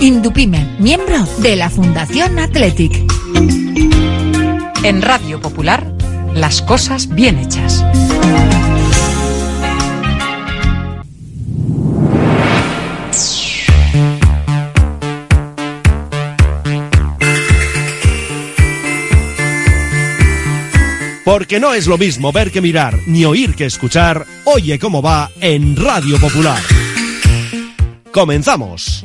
Indupime, miembro de la Fundación Athletic. En Radio Popular, las cosas bien hechas. Porque no es lo mismo ver que mirar, ni oír que escuchar. Oye cómo va en Radio Popular. Comenzamos.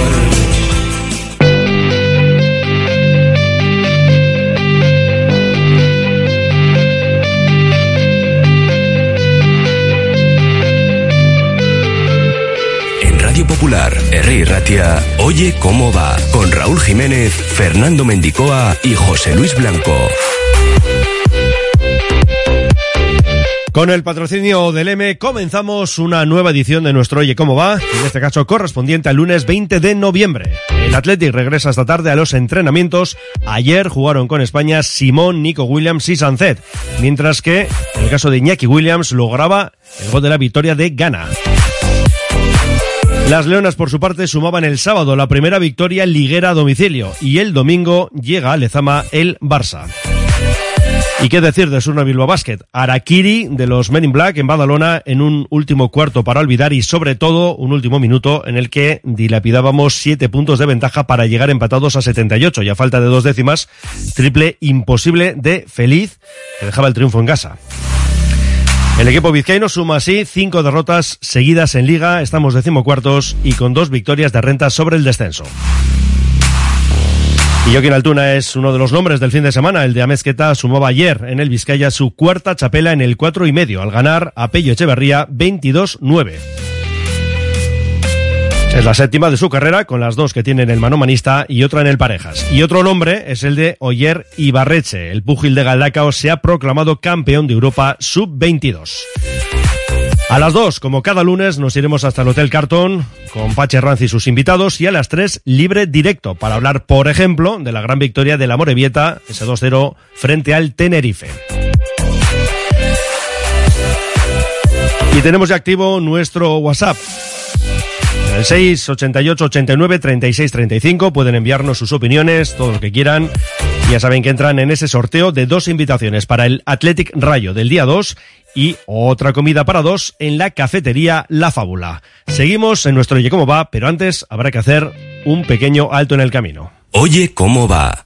Popular. Ratia, Oye cómo va, con Raúl Jiménez, Fernando Mendicoa y José Luis Blanco. Con el patrocinio del M comenzamos una nueva edición de nuestro Oye Cómo Va, en este caso correspondiente al lunes 20 de noviembre. El Athletic regresa esta tarde a los entrenamientos. Ayer jugaron con España Simón, Nico Williams y Sancet, mientras que en el caso de Iñaki Williams lograba el gol de la victoria de Ghana. Las Leonas, por su parte, sumaban el sábado la primera victoria liguera a domicilio y el domingo llega a Lezama el Barça. ¿Y qué decir de Surna Bilbao Basket? Arakiri de los Men in Black en Badalona en un último cuarto para olvidar y sobre todo un último minuto en el que dilapidábamos siete puntos de ventaja para llegar empatados a 78 y a falta de dos décimas, triple imposible de feliz que dejaba el triunfo en casa. El equipo vizcaíno suma así cinco derrotas seguidas en liga, estamos decimocuartos y con dos victorias de renta sobre el descenso. Y Joaquín Altuna es uno de los nombres del fin de semana. El de Amezqueta sumaba ayer en el Vizcaya su cuarta chapela en el cuatro y medio al ganar a Pello Echeverría 22-9. Es la séptima de su carrera, con las dos que tiene en el manomanista y otra en el parejas. Y otro nombre es el de Oyer Ibarreche. El púgil de Galdacao se ha proclamado campeón de Europa sub-22. A las 2, como cada lunes, nos iremos hasta el Hotel Cartón con Pache Ranz y sus invitados y a las 3, libre directo para hablar, por ejemplo, de la gran victoria de la Morevieta, ese 2-0 frente al Tenerife. Y tenemos ya activo nuestro WhatsApp. En el 688 89 36 35 pueden enviarnos sus opiniones, todo lo que quieran. Ya saben que entran en ese sorteo de dos invitaciones para el Athletic Rayo del día 2 y otra comida para dos en la cafetería La Fábula. Seguimos en nuestro Oye Cómo Va, pero antes habrá que hacer un pequeño alto en el camino. Oye cómo va.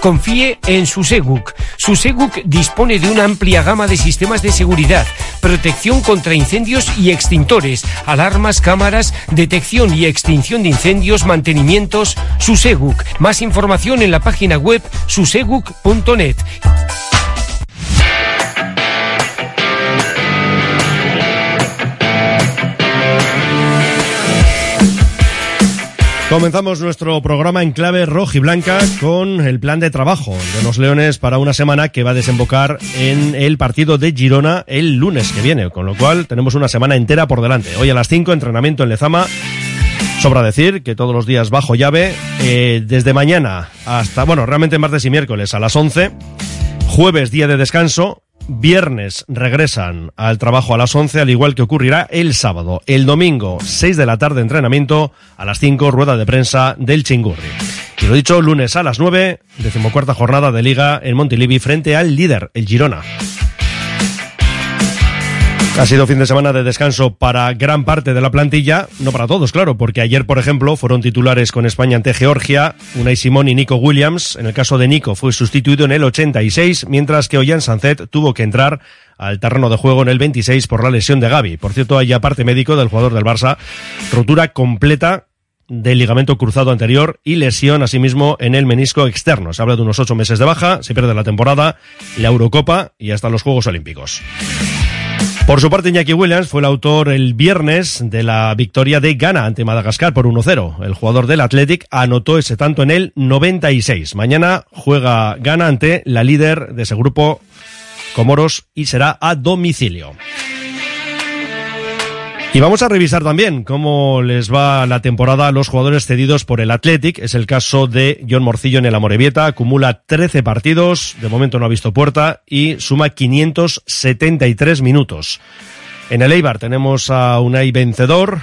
confíe en Suseguk. Suseguk dispone de una amplia gama de sistemas de seguridad, protección contra incendios y extintores, alarmas, cámaras, detección y extinción de incendios, mantenimientos. Suseguk. Más información en la página web suseguk.net. Comenzamos nuestro programa en clave roja y blanca con el plan de trabajo de los Leones para una semana que va a desembocar en el partido de Girona el lunes que viene, con lo cual tenemos una semana entera por delante. Hoy a las 5 entrenamiento en Lezama. Sobra decir que todos los días bajo llave, eh, desde mañana hasta, bueno, realmente martes y miércoles a las 11, jueves día de descanso, Viernes regresan al trabajo a las 11, al igual que ocurrirá el sábado. El domingo, 6 de la tarde, entrenamiento. A las 5, rueda de prensa del Chingurri. Y lo dicho, lunes a las 9, decimocuarta jornada de Liga en Montilivi frente al líder, el Girona. Ha sido fin de semana de descanso para gran parte de la plantilla, no para todos, claro, porque ayer, por ejemplo, fueron titulares con España ante Georgia, Unai Simón y Nico Williams. En el caso de Nico fue sustituido en el 86, mientras que Ollán Sancet tuvo que entrar al terreno de juego en el 26 por la lesión de Gaby. Por cierto, hay aparte médico del jugador del Barça, rotura completa del ligamento cruzado anterior y lesión asimismo en el menisco externo. Se habla de unos ocho meses de baja, se pierde la temporada, la Eurocopa y hasta los Juegos Olímpicos. Por su parte, Iñaki Williams fue el autor el viernes de la victoria de Ghana ante Madagascar por 1-0. El jugador del Athletic anotó ese tanto en el 96. Mañana juega Ghana ante la líder de ese grupo, Comoros, y será a domicilio. Y vamos a revisar también cómo les va la temporada a los jugadores cedidos por el Athletic. Es el caso de John Morcillo en el Amorebieta. Acumula 13 partidos, de momento no ha visto puerta y suma 573 minutos. En el Eibar tenemos a Unai Vencedor,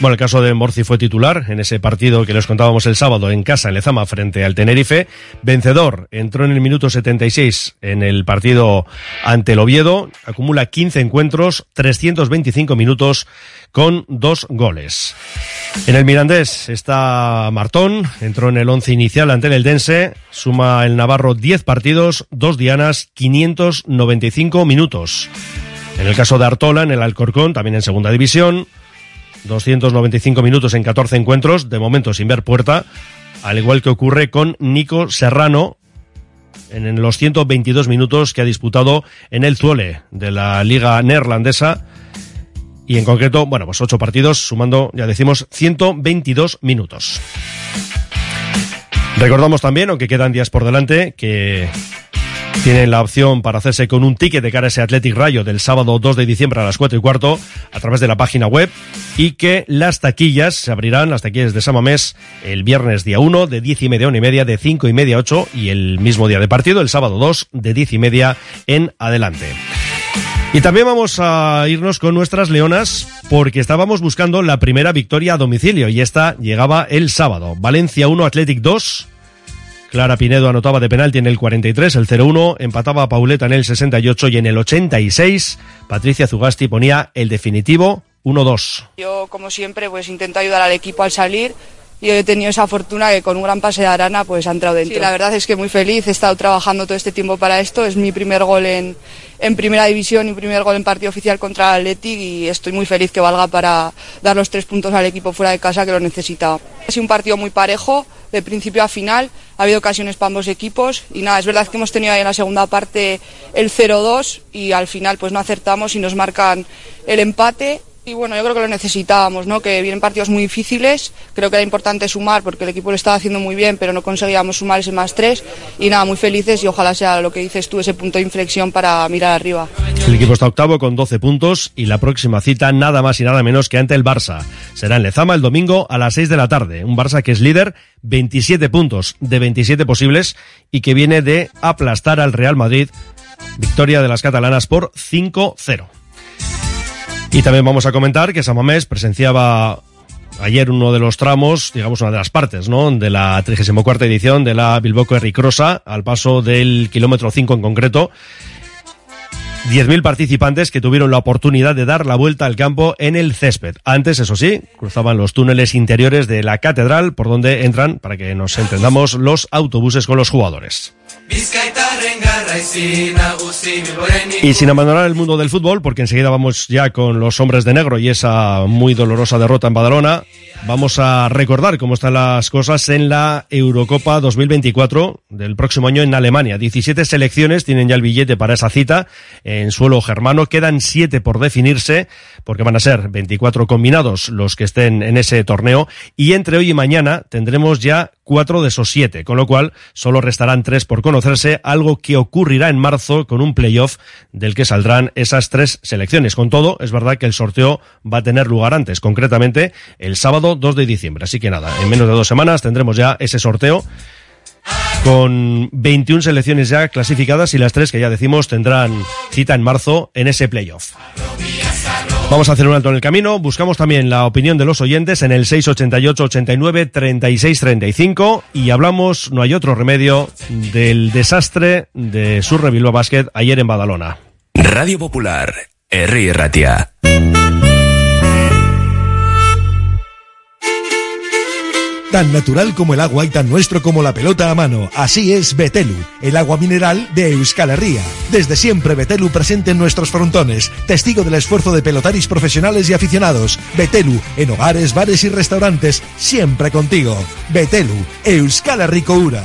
bueno, el caso de Morci fue titular en ese partido que les contábamos el sábado en casa en Lezama frente al Tenerife. Vencedor, entró en el minuto 76 en el partido ante el Oviedo, acumula 15 encuentros, 325 minutos con dos goles. En el Mirandés está Martón, entró en el once inicial ante el Eldense, suma el Navarro 10 partidos, dos dianas, 595 minutos. En el caso de Artola, en el Alcorcón, también en segunda división, 295 minutos en 14 encuentros, de momento sin ver puerta, al igual que ocurre con Nico Serrano en los 122 minutos que ha disputado en el Zuole de la Liga Neerlandesa y en concreto, bueno, pues ocho partidos sumando, ya decimos, 122 minutos. Recordamos también, aunque quedan días por delante, que tienen la opción para hacerse con un ticket de cara a ese Athletic Rayo del sábado 2 de diciembre a las 4 y cuarto a través de la página web y que las taquillas se abrirán, las taquillas de Samamés, el viernes día 1 de 10 y media a 1 y media, de 5 y media a 8 y el mismo día de partido, el sábado 2 de 10 y media en adelante. Y también vamos a irnos con nuestras leonas porque estábamos buscando la primera victoria a domicilio y esta llegaba el sábado. Valencia 1, Athletic 2. Clara Pinedo anotaba de penalti en el 43, el 0-1, empataba a Pauleta en el 68 y en el 86 Patricia Zugasti ponía el definitivo 1-2. Yo, como siempre, pues intento ayudar al equipo al salir y he tenido esa fortuna que con un gran pase de Arana pues ha entrado dentro. Sí, la verdad es que muy feliz, he estado trabajando todo este tiempo para esto, es mi primer gol en, en primera división y primer gol en partido oficial contra el Athletic y estoy muy feliz que valga para dar los tres puntos al equipo fuera de casa que lo necesitaba. Ha sido un partido muy parejo, de principio a final, ha habido ocasiones para ambos equipos y nada, es verdad que hemos tenido ahí en la segunda parte el 0-2 y al final pues no acertamos y nos marcan el empate y bueno, yo creo que lo necesitábamos, ¿no? Que vienen partidos muy difíciles, creo que era importante sumar porque el equipo lo estaba haciendo muy bien, pero no conseguíamos sumar ese más tres y nada, muy felices y ojalá sea lo que dices tú, ese punto de inflexión para mirar arriba. El equipo está octavo con 12 puntos y la próxima cita nada más y nada menos que ante el Barça. Será en Lezama el domingo a las 6 de la tarde. Un Barça que es líder, 27 puntos de 27 posibles y que viene de aplastar al Real Madrid. Victoria de las catalanas por 5-0. Y también vamos a comentar que Samamés presenciaba ayer uno de los tramos, digamos una de las partes, ¿no? De la 34 edición de la Bilboco Ericrosa, al paso del kilómetro 5 en concreto. 10.000 participantes que tuvieron la oportunidad de dar la vuelta al campo en el césped. Antes, eso sí, cruzaban los túneles interiores de la catedral por donde entran, para que nos entendamos, los autobuses con los jugadores. Y sin abandonar el mundo del fútbol, porque enseguida vamos ya con los hombres de negro y esa muy dolorosa derrota en Badalona, vamos a recordar cómo están las cosas en la Eurocopa 2024 del próximo año en Alemania. 17 selecciones tienen ya el billete para esa cita en suelo germano. Quedan 7 por definirse, porque van a ser 24 combinados los que estén en ese torneo. Y entre hoy y mañana tendremos ya cuatro de esos siete, con lo cual solo restarán tres por conocerse, algo que ocurrirá en marzo con un playoff del que saldrán esas tres selecciones. Con todo, es verdad que el sorteo va a tener lugar antes, concretamente el sábado 2 de diciembre. Así que nada, en menos de dos semanas tendremos ya ese sorteo con 21 selecciones ya clasificadas y las tres que ya decimos tendrán cita en marzo en ese playoff. Vamos a hacer un alto en el camino. Buscamos también la opinión de los oyentes en el 688 89 36 35 y hablamos, no hay otro remedio, del desastre de Surre Basket ayer en Badalona. Radio Popular, R. Ratia. Tan natural como el agua y tan nuestro como la pelota a mano. Así es Betelu, el agua mineral de Euskal Herria. Desde siempre Betelu presente en nuestros frontones, testigo del esfuerzo de pelotaris profesionales y aficionados. Betelu, en hogares, bares y restaurantes, siempre contigo. Betelu, Euskal Herriko Ura.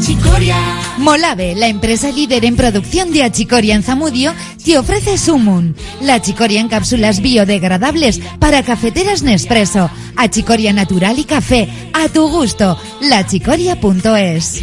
Achicoria. Molave, la empresa líder en producción de achicoria en Zamudio, te ofrece Sumun, la achicoria en cápsulas biodegradables para cafeteras Nespresso, achicoria natural y café, a tu gusto, lachicoria.es.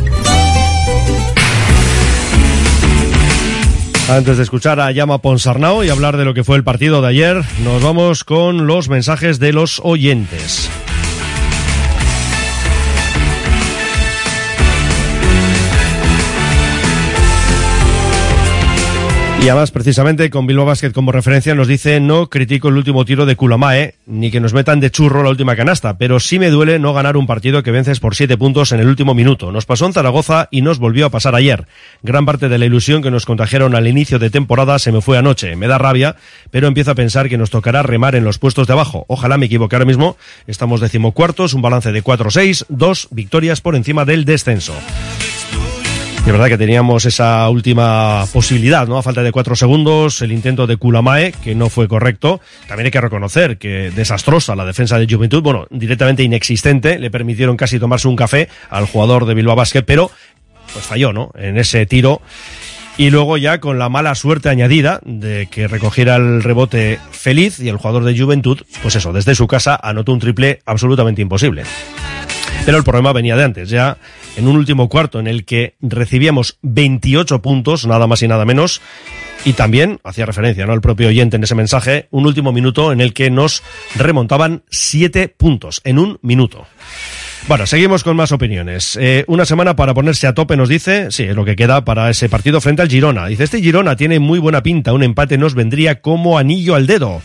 Antes de escuchar a Llama Ponsarnau y hablar de lo que fue el partido de ayer, nos vamos con los mensajes de los oyentes. Y además, precisamente, con Bilbao Basket como referencia, nos dice, no critico el último tiro de Kulamae, ni que nos metan de churro la última canasta, pero sí me duele no ganar un partido que vences por siete puntos en el último minuto. Nos pasó en Zaragoza y nos volvió a pasar ayer. Gran parte de la ilusión que nos contagiaron al inicio de temporada se me fue anoche. Me da rabia, pero empiezo a pensar que nos tocará remar en los puestos de abajo. Ojalá me equivoque ahora mismo. Estamos decimocuartos, un balance de 4-6, dos victorias por encima del descenso. Y es verdad que teníamos esa última posibilidad, ¿no? A falta de cuatro segundos, el intento de Kulamae, que no fue correcto. También hay que reconocer que desastrosa la defensa de Juventud, bueno, directamente inexistente. Le permitieron casi tomarse un café al jugador de Bilbao Basket, pero pues falló, ¿no? En ese tiro. Y luego ya con la mala suerte añadida de que recogiera el rebote feliz y el jugador de Juventud, pues eso, desde su casa anotó un triple absolutamente imposible. Pero el problema venía de antes, ya en un último cuarto en el que recibíamos 28 puntos, nada más y nada menos, Y también hacía referencia, ¿no? El propio oyente en ese mensaje, un último minuto en el que nos remontaban siete puntos en un minuto. Bueno, seguimos con más opiniones. Eh, una semana para ponerse a tope, nos dice, sí, es lo que queda para ese partido frente al Girona. Dice, este Girona tiene muy buena pinta, un empate nos vendría como anillo al dedo.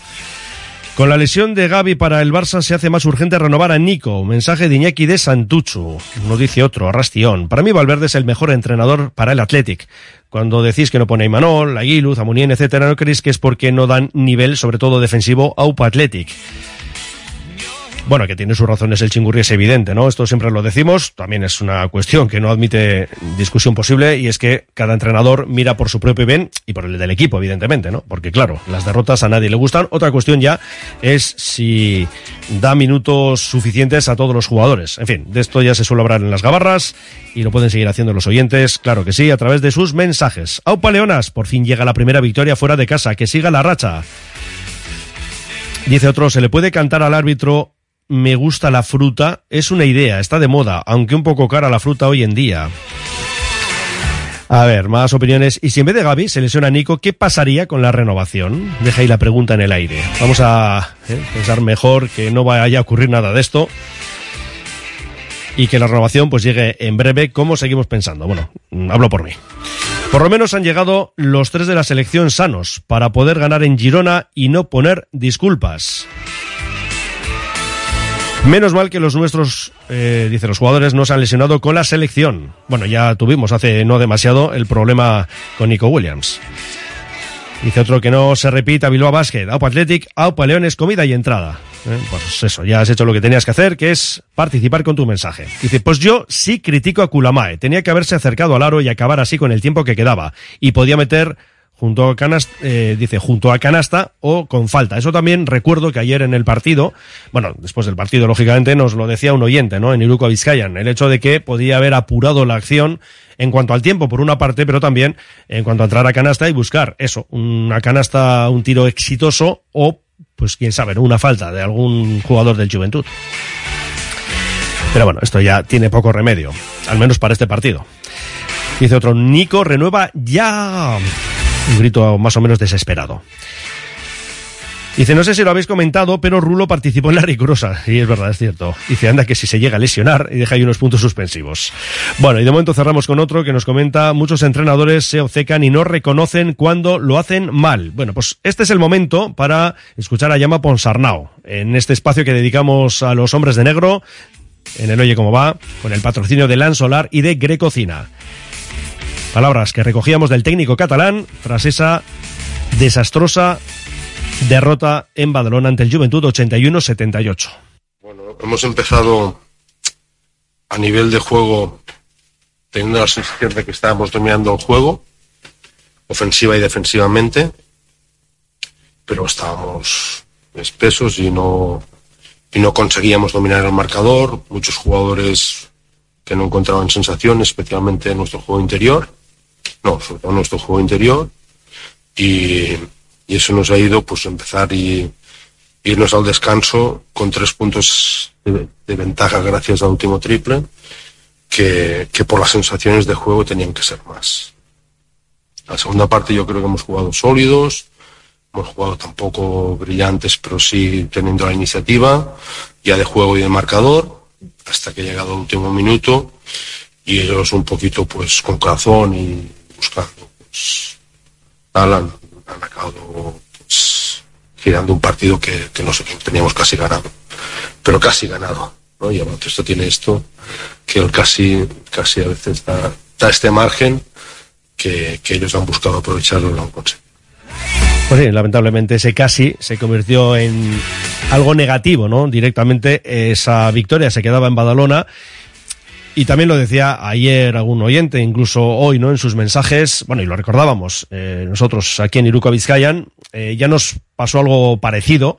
Con la lesión de Gaby para el Barça se hace más urgente renovar a Nico. Mensaje de Iñaki de Santuchu. No dice otro, Rastión. Para mí Valverde es el mejor entrenador para el Athletic. Cuando decís que no pone a Imanol, Aguiluz, a Munien, etcétera, ¿no creéis que es porque no dan nivel, sobre todo defensivo, a UPA Athletic? Bueno, que tiene sus razones el chingurri es evidente, ¿no? Esto siempre lo decimos, también es una cuestión que no admite discusión posible y es que cada entrenador mira por su propio bien y por el del equipo, evidentemente, ¿no? Porque claro, las derrotas a nadie le gustan. Otra cuestión ya es si da minutos suficientes a todos los jugadores. En fin, de esto ya se suele hablar en las gabarras y lo pueden seguir haciendo los oyentes, claro que sí, a través de sus mensajes. Aupa Leonas, por fin llega la primera victoria fuera de casa, que siga la racha. Dice otro, se le puede cantar al árbitro me gusta la fruta es una idea, está de moda, aunque un poco cara la fruta hoy en día. A ver, más opiniones. Y si en vez de Gaby se lesiona Nico, ¿qué pasaría con la renovación? Deja ahí la pregunta en el aire. Vamos a eh, pensar mejor que no vaya a ocurrir nada de esto. Y que la renovación pues llegue en breve, como seguimos pensando. Bueno, hablo por mí. Por lo menos han llegado los tres de la selección sanos para poder ganar en Girona y no poner disculpas. Menos mal que los nuestros, eh, dice los jugadores, no se han lesionado con la selección. Bueno, ya tuvimos hace no demasiado el problema con Nico Williams. Dice otro que no se repita Bilbao Basket, Aupa Athletic, Aupa Leones, comida y entrada. Eh, pues eso, ya has hecho lo que tenías que hacer, que es participar con tu mensaje. Dice, pues yo sí critico a Kulamae. Tenía que haberse acercado al aro y acabar así con el tiempo que quedaba. Y podía meter junto a canasta, eh, dice junto a canasta o con falta. Eso también recuerdo que ayer en el partido, bueno, después del partido lógicamente nos lo decía un oyente, ¿no? En Iruko Vizcayan, el hecho de que podía haber apurado la acción en cuanto al tiempo por una parte, pero también en cuanto a entrar a canasta y buscar eso, una canasta, un tiro exitoso o pues quién sabe, una falta de algún jugador del Juventud. Pero bueno, esto ya tiene poco remedio, al menos para este partido. Dice otro, Nico renueva ya. Un grito más o menos desesperado. Dice, no sé si lo habéis comentado, pero Rulo participó en la rigurosa. Y es verdad, es cierto. Dice, anda que si se llega a lesionar y deja ahí unos puntos suspensivos. Bueno, y de momento cerramos con otro que nos comenta, muchos entrenadores se obcecan y no reconocen cuando lo hacen mal. Bueno, pues este es el momento para escuchar a Llama Ponsarnau, en este espacio que dedicamos a los hombres de negro, en el Oye Cómo Va, con el patrocinio de Lan Solar y de Grecocina. Palabras que recogíamos del técnico catalán tras esa desastrosa derrota en Badalona ante el Juventud 81-78. Bueno, hemos empezado a nivel de juego teniendo la sensación de que estábamos dominando el juego, ofensiva y defensivamente, pero estábamos espesos y no, y no conseguíamos dominar el marcador. Muchos jugadores que no encontraban sensación, especialmente en nuestro juego interior no, sobre todo nuestro juego interior y, y eso nos ha ido pues empezar y irnos al descanso con tres puntos de, ventaja gracias al último triple que, que, por las sensaciones de juego tenían que ser más. La segunda parte yo creo que hemos jugado sólidos, hemos jugado tampoco brillantes, pero sí teniendo la iniciativa ya de juego y de marcador, hasta que ha llegado el último minuto y ellos un poquito pues con corazón y buscando, pues, tal, han, han acabado pues, girando un partido que, que nosotros teníamos casi ganado, pero casi ganado. ¿no? Y esto tiene esto, que el casi, casi a veces da, da este margen que, que, ellos han buscado aprovecharlo y lo han conseguido. Pues sí, lamentablemente ese casi se convirtió en algo negativo, ¿no? Directamente esa victoria se quedaba en Badalona y también lo decía ayer algún oyente, incluso hoy, ¿no? En sus mensajes, bueno, y lo recordábamos, eh, nosotros aquí en Iruko Vizcayan, eh, ya nos pasó algo parecido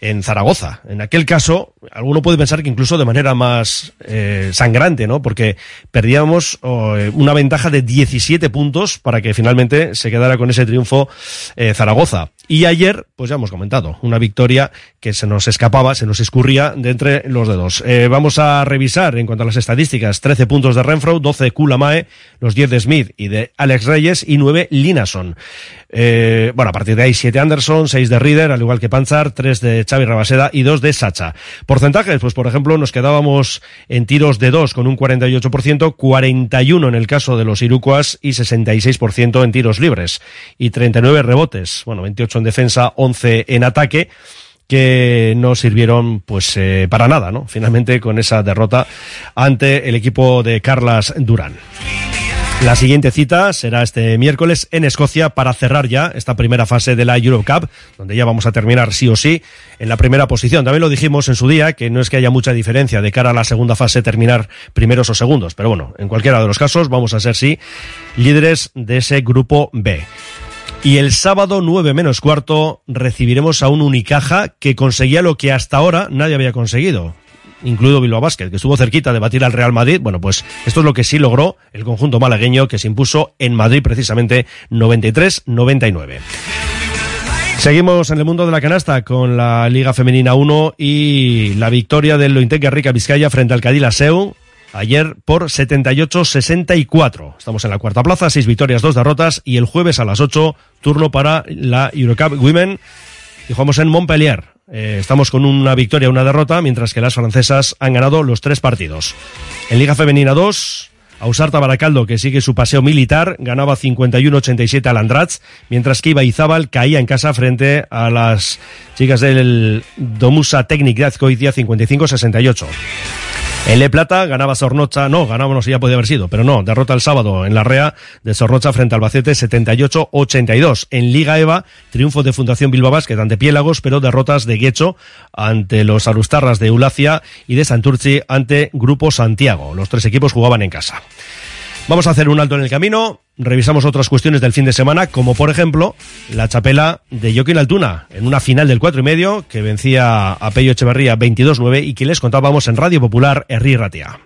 en Zaragoza. En aquel caso, alguno puede pensar que incluso de manera más eh, sangrante, ¿no? Porque perdíamos oh, una ventaja de 17 puntos para que finalmente se quedara con ese triunfo eh, Zaragoza. Y ayer, pues ya hemos comentado, una victoria que se nos escapaba, se nos escurría de entre los dedos. Eh, vamos a revisar en cuanto a las estadísticas, 13 puntos de Renfro, 12 de Kulamae, los 10 de Smith y de Alex Reyes y 9 Linason. Eh, bueno, a partir de ahí 7 Anderson, 6 de Reader, al igual que Panzar, 3 de Xavi Rabaseda y 2 de Sacha. Porcentajes, pues por ejemplo, nos quedábamos en tiros de 2 con un 48%, 41 en el caso de los Irukuas y 66% en tiros libres y 39 rebotes, bueno, 28 en defensa, 11 en ataque que no sirvieron pues eh, para nada, ¿no? Finalmente con esa derrota ante el equipo de Carlas Durán. La siguiente cita será este miércoles en Escocia para cerrar ya esta primera fase de la Eurocup, donde ya vamos a terminar sí o sí en la primera posición. También lo dijimos en su día, que no es que haya mucha diferencia de cara a la segunda fase terminar primeros o segundos, pero bueno, en cualquiera de los casos vamos a ser sí líderes de ese grupo B. Y el sábado 9 menos cuarto recibiremos a un Unicaja que conseguía lo que hasta ahora nadie había conseguido incluido Bilbao Basket, que estuvo cerquita de batir al Real Madrid. Bueno, pues esto es lo que sí logró el conjunto malagueño que se impuso en Madrid precisamente 93-99. Seguimos en el mundo de la canasta con la Liga Femenina 1 y la victoria del Lointec Rica Vizcaya frente al Cadil Seu ayer por 78-64. Estamos en la cuarta plaza, seis victorias, dos derrotas y el jueves a las 8 turno para la Eurocup Women y jugamos en Montpellier. Eh, estamos con una victoria, una derrota, mientras que las francesas han ganado los tres partidos. En Liga Femenina 2, Ausarta Baracaldo, que sigue su paseo militar, ganaba 51-87 al Andrats, mientras que Ibaizábal caía en casa frente a las chicas del Domusa Technic de Azcoitia 55-68. En Le Plata ganaba Sornocha, no, ganábamos ya podía haber sido, pero no, derrota el sábado en la REA de Sornocha frente al Albacete 78-82. En Liga EVA, triunfo de Fundación Bilbao Basket ante Piélagos, pero derrotas de Guecho ante los Arustarras de Eulacia y de Santurci ante Grupo Santiago. Los tres equipos jugaban en casa. Vamos a hacer un alto en el camino, revisamos otras cuestiones del fin de semana, como por ejemplo la chapela de Joaquín Altuna, en una final del cuatro y medio que vencía a Pello Echeverría 22-9 y que les contábamos en Radio Popular Herri Ratia.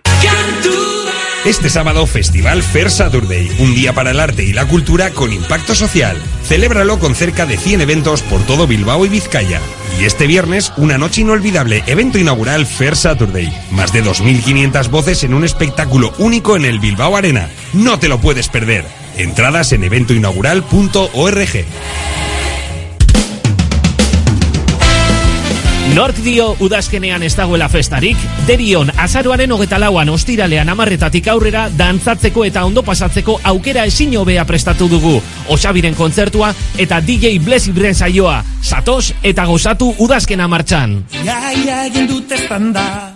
Este sábado, Festival Fair Saturday, un día para el arte y la cultura con impacto social. Celébralo con cerca de 100 eventos por todo Bilbao y Vizcaya. Y este viernes, una noche inolvidable, evento inaugural Fair Saturday. Más de 2.500 voces en un espectáculo único en el Bilbao Arena. No te lo puedes perder. Entradas en eventoinaugural.org. Nork dio udazkenean ez dagoela festarik, derion azaroaren hogeta lauan ostiralean amarretatik aurrera dantzatzeko eta ondo pasatzeko aukera ezin hobea prestatu dugu. Osabiren kontzertua eta DJ Bless Ibren saioa. Satos eta gozatu udazkena martxan. Iaia egin dut estanda.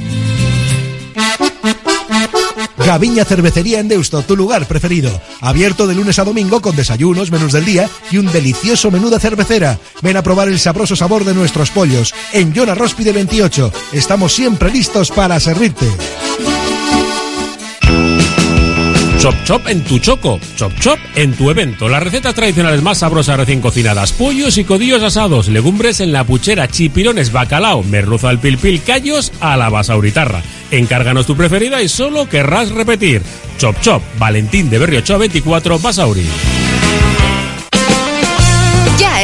Gaviña Cervecería en Deusto, tu lugar preferido. Abierto de lunes a domingo con desayunos, menús del día y un delicioso menú de cervecera. Ven a probar el sabroso sabor de nuestros pollos. En Yona Róspide 28. Estamos siempre listos para servirte. Chop Chop en tu choco, Chop Chop en tu evento. Las recetas tradicionales más sabrosas recién cocinadas, pollos y codillos asados, legumbres en la puchera, chipirones, bacalao, merluza al pilpil, callos a la basauritarra. Encárganos tu preferida y solo querrás repetir. Chop Chop, Valentín de Berriochoa 24, Basauri.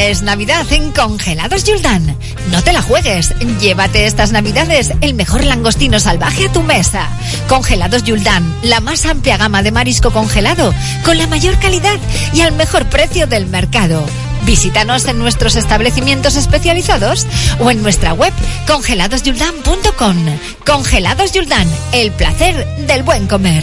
Navidad en Congelados Yuldan. No te la juegues. Llévate estas Navidades el mejor langostino salvaje a tu mesa. Congelados Yuldan, la más amplia gama de marisco congelado, con la mayor calidad y al mejor precio del mercado. Visítanos en nuestros establecimientos especializados o en nuestra web congeladosyuldan.com. Congelados Yuldan, el placer del buen comer.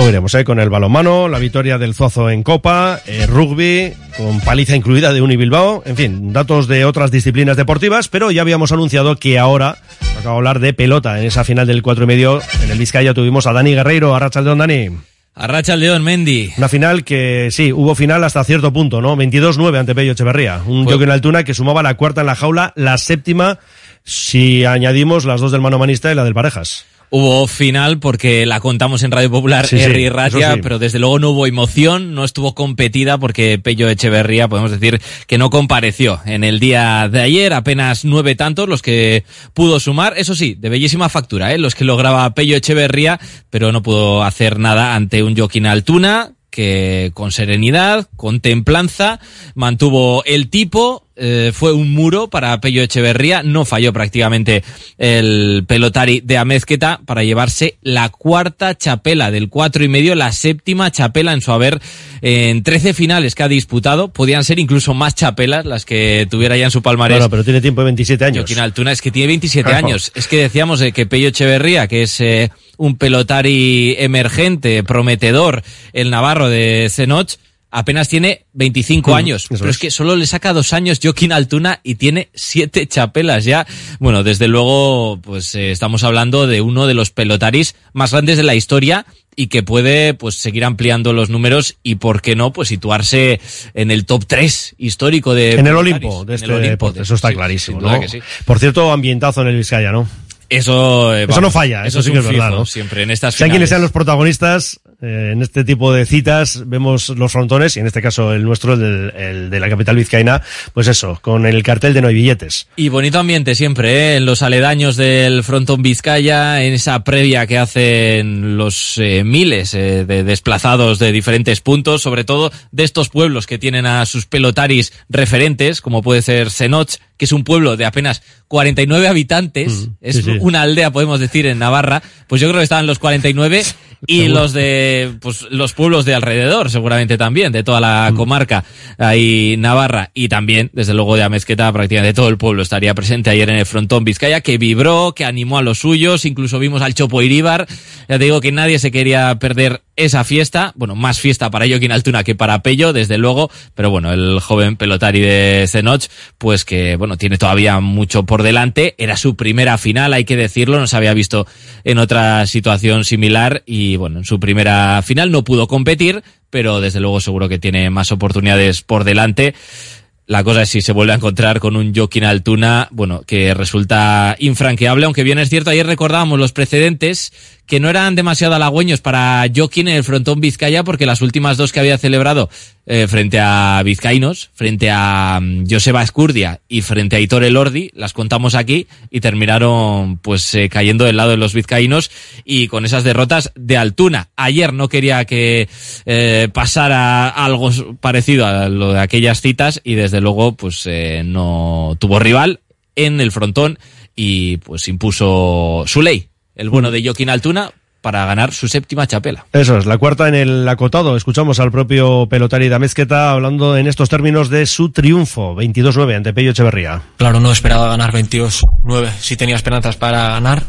Luego iremos ¿eh? con el balonmano, la victoria del Zozo en Copa, eh, rugby, con paliza incluida de Uni Bilbao, en fin, datos de otras disciplinas deportivas, pero ya habíamos anunciado que ahora acabo de hablar de pelota. En esa final del cuatro y medio, en el Vizcaya tuvimos a Dani Guerreiro, a Rachaldeón Dani. Arracha el León, Mendy. Una final que sí, hubo final hasta cierto punto, ¿no? 22-9 ante Pello Echeverría. Un jockey en Altuna que sumaba la cuarta en la jaula, la séptima si añadimos las dos del mano manista y la del parejas. Hubo final porque la contamos en Radio Popular, Sí, Ratia, sí. pero desde luego no hubo emoción, no estuvo competida porque Pello Echeverría, podemos decir que no compareció en el día de ayer, apenas nueve tantos los que pudo sumar, eso sí, de bellísima factura, ¿eh? los que lograba Pello Echeverría, pero no pudo hacer nada ante un Joaquín Altuna que con serenidad, con templanza, mantuvo el tipo, eh, fue un muro para Pello Echeverría, no falló prácticamente el pelotari de Amezqueta para llevarse la cuarta chapela del cuatro y medio, la séptima chapela en su haber en 13 finales que ha disputado, podían ser incluso más chapelas las que tuviera ya en su palmarés. Bueno, pero tiene tiempo de 27 años. Joaquín Altuna es que tiene 27 Claro. años. Es que decíamos de que Pello Echeverría, que es eh, un pelotari emergente, prometedor, el navarro de Zenoch, apenas tiene 25 Mm, años. Pero es es. que solo le saca dos años Joaquín Altuna y tiene siete chapelas ya. Bueno, desde luego, pues eh, estamos hablando de uno de los pelotaris más grandes de la historia y que puede pues seguir ampliando los números y por qué no pues situarse en el top 3 histórico de En el. Olimpo de En este el Olimpo, deporte, de- eso está sí, clarísimo. ¿no? sí. Por cierto, ambientazo en el Vizcaya, ¿no? Eso, eh, Eso vamos, no falla, eso, sí es que es verdad, fijo ¿no? Siempre en estas Sean quienes sean los protagonistas, eh, en este tipo de citas vemos los frontones, y en este caso el nuestro, el, el de la capital vizcaína, pues eso, con el cartel de no hay billetes. Y bonito ambiente siempre, ¿eh? en los aledaños del frontón Vizcaya, en esa previa que hacen los eh, miles eh, de desplazados de diferentes puntos, sobre todo de estos pueblos que tienen a sus pelotaris referentes, como puede ser Senoch, que es un pueblo de apenas 49 habitantes, es sí, sí. una aldea, podemos decir, en Navarra, pues yo creo que estaban los 49 y Seguro. los de pues los pueblos de alrededor, seguramente también, de toda la comarca ahí Navarra y también, desde luego, de Amezqueta, prácticamente todo el pueblo estaría presente ayer en el frontón Vizcaya, que vibró, que animó a los suyos, incluso vimos al Chopo Iríbar, ya te digo que nadie se quería perder esa fiesta, bueno, más fiesta para Joaquín Altuna que para Pello, desde luego, pero bueno, el joven pelotari de Zenoch, pues que, bueno, tiene todavía mucho por delante, era su primera final, hay que decirlo, no se había visto en otra situación similar y, bueno, en su primera final no pudo competir, pero desde luego seguro que tiene más oportunidades por delante. La cosa es si se vuelve a encontrar con un Joaquín Altuna, bueno, que resulta infranqueable, aunque bien es cierto, ayer recordábamos los precedentes que no eran demasiado halagüeños para Joaquín en el frontón Vizcaya, porque las últimas dos que había celebrado eh, frente a Vizcaínos, frente a mm, Joseba Escurdia y frente a Hitor Elordi, las contamos aquí y terminaron pues eh, cayendo del lado de los vizcaínos y con esas derrotas de Altuna. Ayer no quería que eh, pasara algo parecido a lo de aquellas citas y desde luego pues eh, no tuvo rival en el frontón y pues impuso su ley, el bueno de Joaquín Altuna para ganar su séptima chapela. Eso es, la cuarta en el acotado. Escuchamos al propio pelotari de Amezqueta hablando en estos términos de su triunfo, 22-9 ante Pello Echeverría. Claro, no esperaba ganar 22-9. Sí tenía esperanzas para ganar,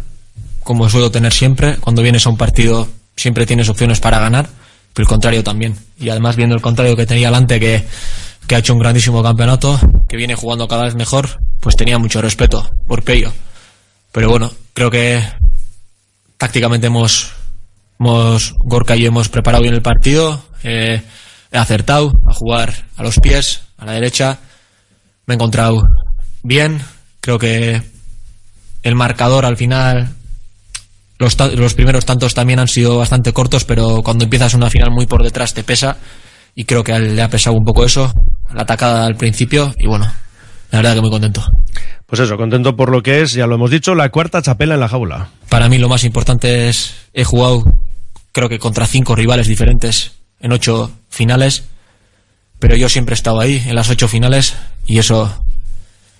como suelo tener siempre. Cuando vienes a un partido siempre tienes opciones para ganar, pero el contrario también. Y además viendo el contrario que tenía delante, que, que ha hecho un grandísimo campeonato, que viene jugando cada vez mejor, pues tenía mucho respeto por Pello. Pero bueno, creo que tácticamente hemos, hemos Gorka y yo hemos preparado bien el partido. eh, he acertado a jugar a los pies, a la derecha. Me he encontrado bien. Creo que el marcador al final, los, primeros tantos también han sido bastante cortos, pero cuando empiezas una final muy por detrás te pesa. Y creo que le ha pesado un poco eso, la atacada al principio. Y bueno, la verdad que muy contento. Pues eso, contento por lo que es, ya lo hemos dicho, la cuarta chapela en la jaula. Para mí lo más importante es, he jugado creo que contra cinco rivales diferentes en ocho finales, pero yo siempre he estado ahí en las ocho finales y eso,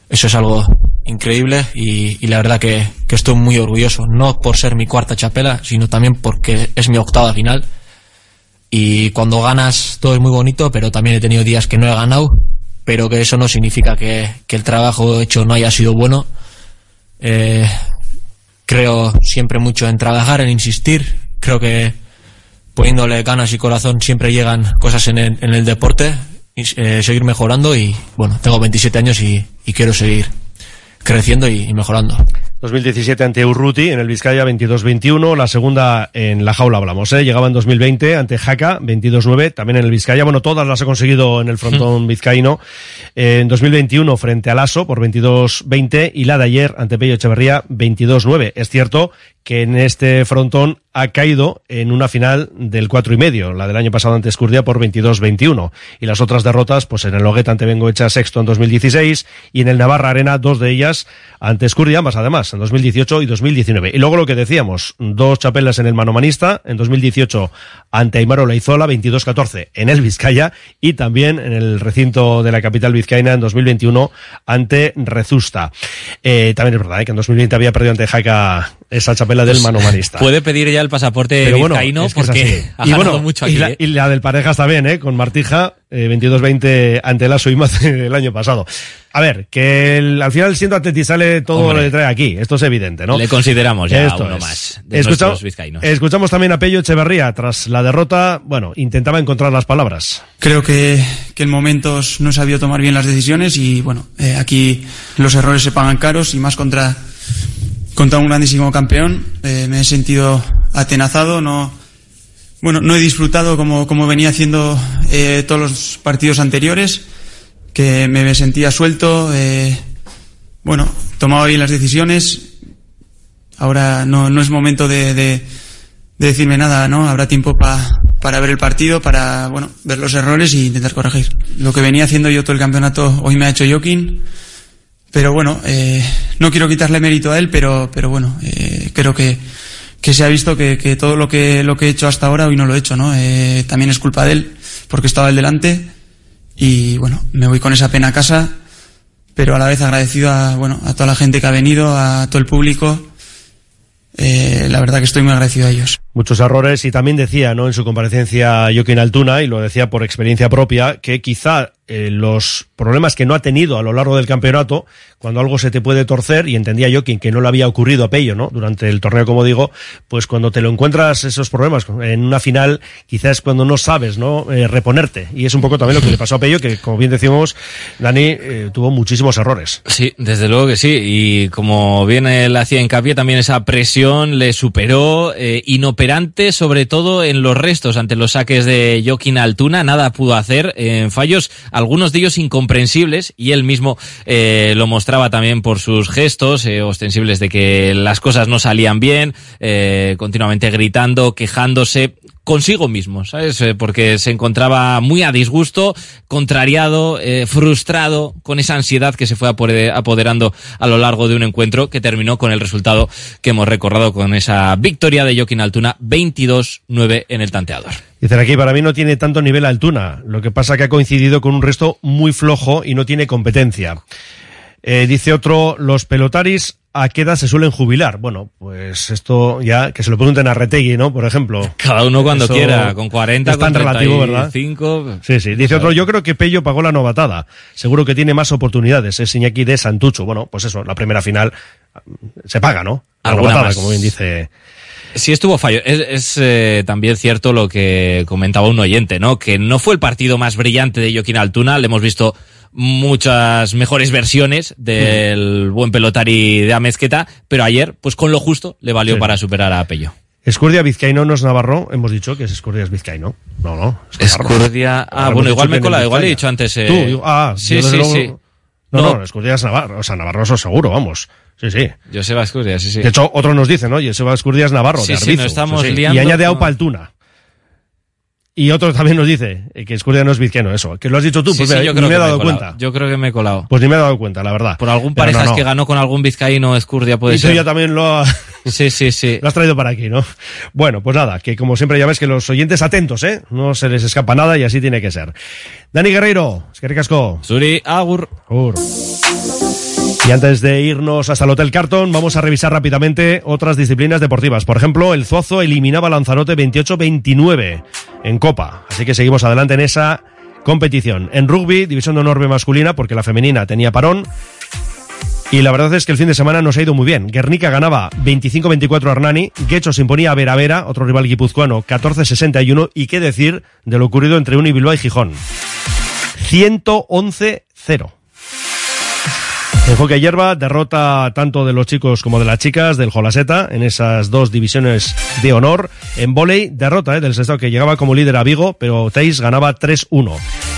eso es algo increíble y, la verdad que, que estoy muy orgulloso, no por ser mi cuarta chapela, sino también porque es mi octava final y cuando ganas todo es muy bonito, pero también he tenido días que no he ganado, pero que eso no significa que, el trabajo hecho no haya sido bueno. Eh, creo siempre mucho en trabajar, en insistir. Creo que poniéndole ganas y corazón siempre llegan cosas en el, deporte, y, eh, seguir mejorando y bueno, tengo 27 años y, y quiero seguir creciendo y mejorando. 2017 ante Urruti en el Vizcaya 22-21, la segunda en la jaula hablamos, ¿eh? llegaba en 2020 ante Jaca 22-9, también en el Vizcaya, bueno, todas las ha conseguido en el frontón vizcaíno, eh, en 2021 frente al ASO por 22-20 y la de ayer ante Pello Echeverría 22-9. Es cierto que en este frontón ha caído en una final del cuatro y medio, la del año pasado ante Escurdia por 22-21 y las otras derrotas pues en el Loguet ante Bengoecha sexto en 2016 y en el Navarra Arena dos de ellas ante Escurdia ambas además en 2018 y 2019 y luego lo que decíamos dos chapelas en el manomanista en 2018 ante Aymaro Leizola 22-14 en el Vizcaya y también en el recinto de la capital vizcaína en 2021 ante Rezusta eh, también es verdad ¿eh? que en 2020 había perdido ante Jaca esa chapela del Pues, manomanista Puede pedir ya el pasaporte Pero bueno, vizcaíno es que es porque ha y bueno, mucho y aquí. la, ¿eh? y la del parejas también, ¿eh? Con Martija, eh, 22-20 ante el Aso y Maz el año pasado. A ver, que el- al final siendo Atleti sale todo Hombre. lo que trae aquí, esto es evidente, ¿no? Le consideramos ya Esto uno es. más de Escucha- nuestros vizcaínos. escuchamos también a Pello Echeverría, tras la derrota, bueno, intentaba encontrar las palabras. Creo que, que en momentos no he sabido tomar bien las decisiones y bueno, eh, aquí los errores se pagan caros y más contra, contra un grandísimo campeón. Eh, me he sentido atenazado, no, bueno, no he disfrutado como, como venía haciendo eh, todos los partidos anteriores, que me sentía suelto, eh, bueno, tomaba bien las decisiones. Ahora no, no es momento de, de, de decirme nada, ¿no? Habrá tiempo pa- para ver el partido, para, bueno, ver los errores e intentar corregir. Lo que venía haciendo yo todo el campeonato hoy me ha hecho Jokin, pero bueno, eh, no quiero quitarle mérito a él, pero, pero bueno, eh, creo que, que se ha visto que, que todo lo que, lo que he hecho hasta ahora hoy no lo he hecho, ¿no? Eh, también es culpa de él, porque estaba el delante, y bueno, me voy con esa pena a casa, pero a la vez agradecido a, bueno, a toda la gente que ha venido, a todo el público, eh, la verdad que estoy muy agradecido a ellos. Muchos errores y también decía, ¿no? En su comparecencia Joaquín Altuna, y lo decía por experiencia propia, que quizá eh, los problemas que no ha tenido a lo largo del campeonato, cuando algo se te puede torcer, y entendía Joaquín que no le había ocurrido a Pello, ¿no? Durante el torneo, como digo, pues cuando te lo encuentras esos problemas en una final, quizás cuando no sabes, ¿no? Eh, reponerte. Y es un poco también lo que le pasó a Pello, que como bien decimos, Dani eh, tuvo muchísimos errores. Sí, desde luego que sí. Y como bien él hacía hincapié, también esa presión le superó, eh, sobre todo en los restos, ante los saques de Joaquín Altuna, nada pudo hacer, en fallos, algunos de ellos incomprensibles, y él mismo eh, lo mostraba también por sus gestos eh, ostensibles de que las cosas no salían bien, eh, continuamente gritando, quejándose consigo mismo, ¿sabes? Eh, porque se encontraba muy a disgusto, contrariado, eh, frustrado, con esa ansiedad que se fue apode- apoderando a lo largo de un encuentro que terminó con el resultado que hemos recordado con esa victoria de Joaquín Altuna 22-9 en el tanteador. Dicen aquí, para mí no tiene tanto nivel Altuna. Lo que pasa que ha coincidido con un resto muy flojo y no tiene competencia. Eh, dice otro, los pelotaris a qué edad se suelen jubilar. Bueno, pues esto ya, que se lo pregunten a Retegui, ¿no? Por ejemplo. Cada uno cuando Eso quiera, con 40, es tan con relativo, ¿verdad? 35. Sí, sí. Dice otro, yo creo que Pello pagó la novatada. Seguro que tiene más oportunidades. Es Iñaki de Santucho. Bueno, pues eso, la primera final se paga, ¿no? La novatada, más. como bien dice. Sí estuvo fallo. Es, es, eh, también cierto lo que comentaba un oyente, ¿no? Que no fue el partido más brillante de Joaquín Altuna. Le hemos visto muchas mejores versiones del buen pelotari de Amezqueta, pero ayer, pues con lo justo, le valió Sí. para superar a Pello. Escurdia Vizcaíno no es Navarro. Hemos dicho que es Escurdia es Vizcaíno. No, no. es. Escurdia. Ah, bueno, igual me cola, igual he dicho antes. eh, Tú, yo- ah, sí, yo sí, luego- sí. No, No. no, Escurdia es Navarro. O sea, Navarro eso seguro, vamos. Sí, sí. Joseba Escurdia, sí, sí. De hecho, otro nos dice, ¿no? Joseba Escurdia es Navarro, Sí, de sí, Arbizu. Sí, sí. liando Y añade con- Aupa Altuna. Y otro también nos dice eh, que Escurdia no es vizqueno, eso. Que lo has dicho tú, Sí, pues sí, yo ni creo me he dado he cuenta. Yo creo que me he colado. Pues ni me he dado cuenta, la verdad. Por algún Pero parejas no, no. que ganó con algún vizcaíno Escurdia puede y ser. ya también lo, ha- Sí, sí, sí. lo has traído para aquí, ¿no? Bueno, pues nada, que como siempre ya ves que los oyentes atentos, ¿eh? No se les escapa nada y así tiene que ser. Dani Guerreiro, es que ricasco. Suri, agur. Agur. Y antes de irnos hasta el Hotel Carton, vamos a revisar rápidamente otras disciplinas deportivas. Por ejemplo, el Zuazo eliminaba Lanzarote 28-29 en Copa. Así que seguimos adelante en esa competición. En rugby, división de honor masculina, porque la femenina tenía parón. Y la verdad es que el fin de semana nos ha ido muy bien. Guernica ganaba 25-24 a Hernani, Guecho se imponía a Vera Vera, otro rival guipuzcoano, 14-61. Y qué decir de lo ocurrido entre Uni Bilbao y Gijón. 111-0. En hockey hierba, derrota tanto de los chicos como de las chicas del Jolaseta en esas dos divisiones de honor. En volei, derrota eh, del Sestao que llegaba como líder a Vigo, pero Teis ganaba 3-1.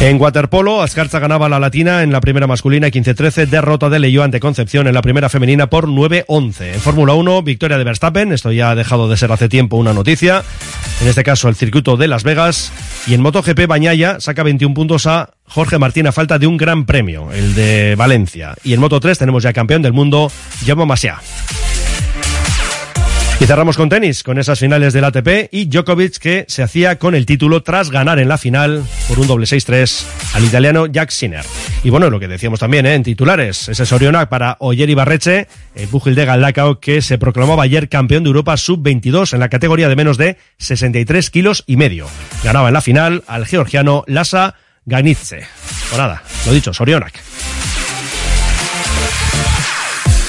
En waterpolo, Ascarza ganaba la latina en la primera masculina 15-13, derrota de Leyo ante Concepción en la primera femenina por 9-11. En Fórmula 1, victoria de Verstappen, esto ya ha dejado de ser hace tiempo una noticia, en este caso el circuito de Las Vegas. Y en MotoGP, Bañaya saca 21 puntos a Jorge Martín a falta de un gran premio, el de Valencia. Y en Moto 3 tenemos ya campeón del mundo, Jaume Masia. Y cerramos con tenis, con esas finales del ATP y Djokovic que se hacía con el título tras ganar en la final por un doble 6-3 al italiano Jack Sinner. Y bueno, lo que decíamos también ¿eh? en titulares, ese Sorionak para Oyer Ibarreche, el púgil de Galdacao que se proclamaba ayer campeón de Europa sub-22 en la categoría de menos de 63 kilos y medio. Ganaba en la final al georgiano Lasa Ganitze. Pues nada, lo dicho, Sorionak.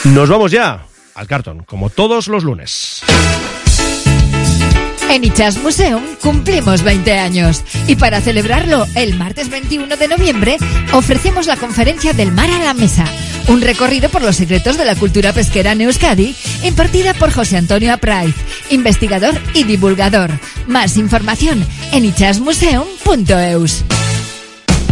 Nos vamos ya al cartón, como todos los lunes. En Ichas Museum cumplimos 20 años y para celebrarlo el martes 21 de noviembre ofrecemos la conferencia del mar a la mesa, un recorrido por los secretos de la cultura pesquera en Euskadi impartida por José Antonio Apraiz, investigador y divulgador. Más información en ichasmuseum.eus.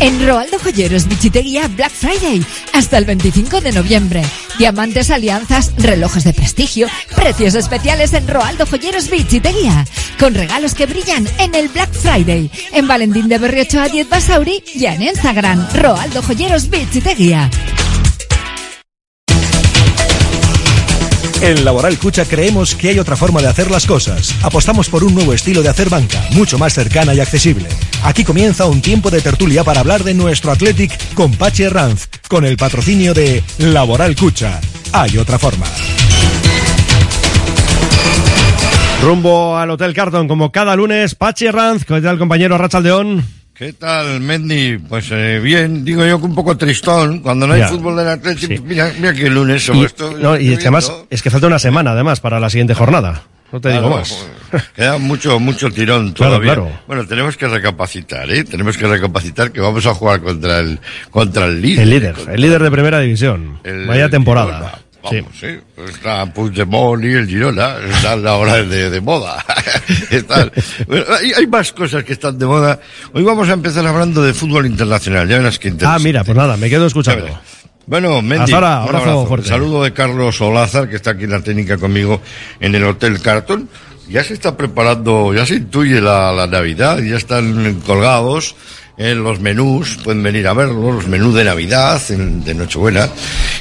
En Roaldo Joyeros Bichiteguía Black Friday hasta el 25 de noviembre. Diamantes, alianzas, relojes de prestigio, precios especiales en Roaldo Joyeros Bichiteguía. Con regalos que brillan en el Black Friday. En Valentín de Berriocho a 10 Basauri y en Instagram Roaldo Joyeros Bichiteguía. En Laboral Cucha creemos que hay otra forma de hacer las cosas. Apostamos por un nuevo estilo de hacer banca, mucho más cercana y accesible. Aquí comienza un tiempo de tertulia para hablar de nuestro Athletic con Pachi Herranz, con el patrocinio de Laboral Cucha. Hay otra forma. Rumbo al Hotel Carton, como cada lunes, Pachi Ranz, ¿qué tal compañero Rachaldeón? ¿Qué tal, Mendy? Pues eh, bien, digo yo que un poco tristón. Cuando no hay Ya. fútbol del Atlético, Sí. mira, mira que el lunes sobre Y, esto. no, y además, es que falta una semana además para la siguiente jornada. No te digo Claro, más. joder, Queda mucho, mucho tirón Claro, todavía. claro. Bueno, tenemos que recapacitar, ¿eh? Tenemos que recapacitar que vamos a jugar contra el, contra el líder. El líder, el líder de primera división. El- Vaya temporada. Vamos, sí. Está Puigdemont y el Girona, están ahora de, de moda. Están- bueno, hay, hay más cosas que están de moda. Hoy vamos a empezar hablando de fútbol internacional, ya verás Ah, interesante. mira, pues nada, me quedo escuchando. Bueno, Mendy, ahora, un abrazo fuerte. Saludo de Carlos Olázar, que está aquí en la técnica conmigo en el Hotel Carton. Ya se está preparando, ya se intuye la, la Navidad, ya están colgados en los menús, pueden venir a verlos, los menús de Navidad, de Nochebuena,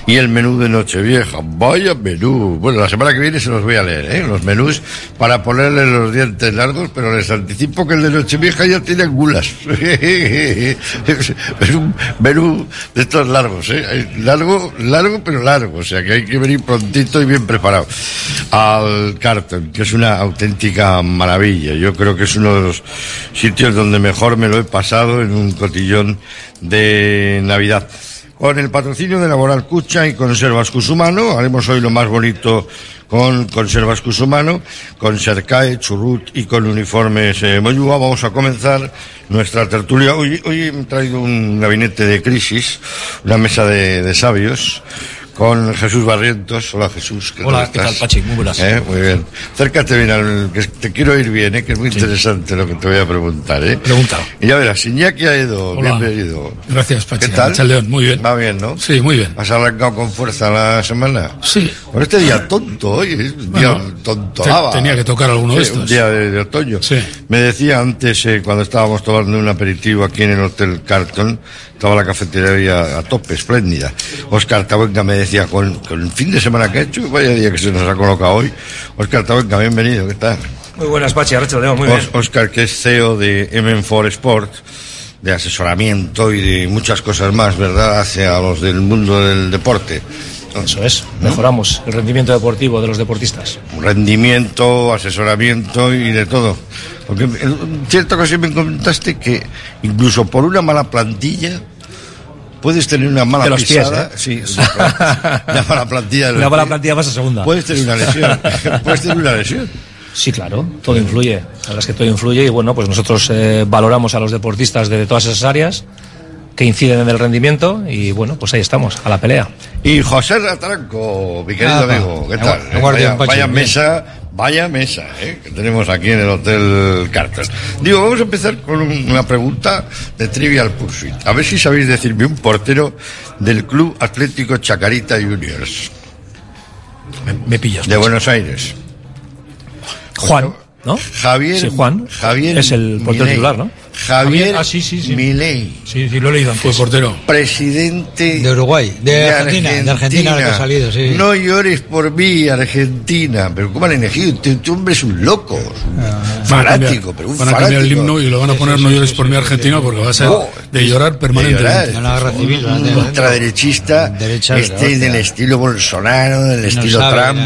y el menú de Nochevieja. Vaya menú. Bueno, la semana que viene se los voy a leer, ¿eh? Los menús para ponerle los dientes largos, pero les anticipo que el de Nochevieja ya tiene gulas. es un menú de estos largos, ¿eh? Largo, largo, pero largo. O sea que hay que venir prontito y bien preparado al Carton, que es una auténtica maravilla. Yo creo que es uno de los sitios donde mejor me lo he pasado en un cotillón de Navidad. Con el patrocinio de Laboral Cucha y Conservas Cusumano, haremos hoy lo más bonito con Conservas Cusumano, con Sercae, Churrut y con Uniformes eh, Moyúa. Vamos a comenzar nuestra tertulia. Hoy, hoy he traído un gabinete de crisis, una mesa de, de sabios, con Jesús Barrientos. Hola Jesús. ¿qué Hola, tal ¿qué tal? Pachi? Muy buenas. Eh, Muy bien. Acércate bien, al, que te quiero ir bien, eh, que es muy interesante lo que te voy a preguntar. ¿eh? Pregunta. Y ya verás, Iñaki Aedo, Hola. bienvenido. Gracias, Pachi. ¿Qué tal? León, muy bien. Va bien, ¿no? Sí, muy bien. ¿Has arrancado con fuerza la semana? Sí. Por este día tonto hoy, es un día Bueno, tonto. te- tenía que tocar alguno de Sí, Un estos. día de, de otoño. Sí. Me decía antes, eh, cuando estábamos tomando un aperitivo aquí en el Hotel Carton, estaba la cafetería a tope, espléndida. Oscar Tabuenca me decía, con, con el fin de semana que ha hecho, vaya día que se nos ha colocado hoy. Oscar Tabuenca, bienvenido, ¿qué tal? Muy buenas, Pachi, Arracha León, muy bien. Os- Oscar, que es CEO de M4 Sport, de asesoramiento y de muchas cosas más, ¿verdad?, hacia los del mundo del deporte. Eso es, mejoramos el rendimiento deportivo de los deportistas. Rendimiento, asesoramiento y de todo. Porque en cierta ocasión me comentaste que incluso por una mala plantilla puedes tener una mala De los pies, pisada. ¿eh? Sí, una, una mala plantilla. Una mala pies. plantilla vas a segunda. Puedes tener una lesión. puedes tener una lesión. Sí, claro, todo influye. La verdad es que todo influye y bueno, pues nosotros eh, valoramos a los deportistas de todas esas áreas que inciden en el rendimiento y bueno, pues ahí estamos, a la pelea. Y José Ratranco, mi querido Ah, amigo, ¿qué tal? Vaya mesa, vaya mesa, ¿eh? que tenemos aquí en el Hotel Carter. Digo, vamos a empezar con un- una pregunta de Trivial Pursuit. A ver si sabéis decirme un portero del Club Atlético Chacarita Juniors. Me, pillas. De Buenos Aires. Juan, ¿no? Javier. Sí, Juan. Javier. Es el portero titular, ¿no? Javier. Ah, sí, sí, sí. Milei. Sí, sí, lo he leído antes. Fue portero. Presidente De Uruguay, de Argentina, de Argentina ahora que ha salido, sí. No llores por mí, Argentina. Pero ¿cómo han elegido? Este, este hombre es un loco, un Van a cambiar- fanático, pero un Van a cambiar el himno y lo van a poner No llores por mi Argentina porque va a ser Oh, de llorar permanentemente. De llorar. Un ultraderechista, Derecha, este del estilo Bolsonaro, del estilo Trump.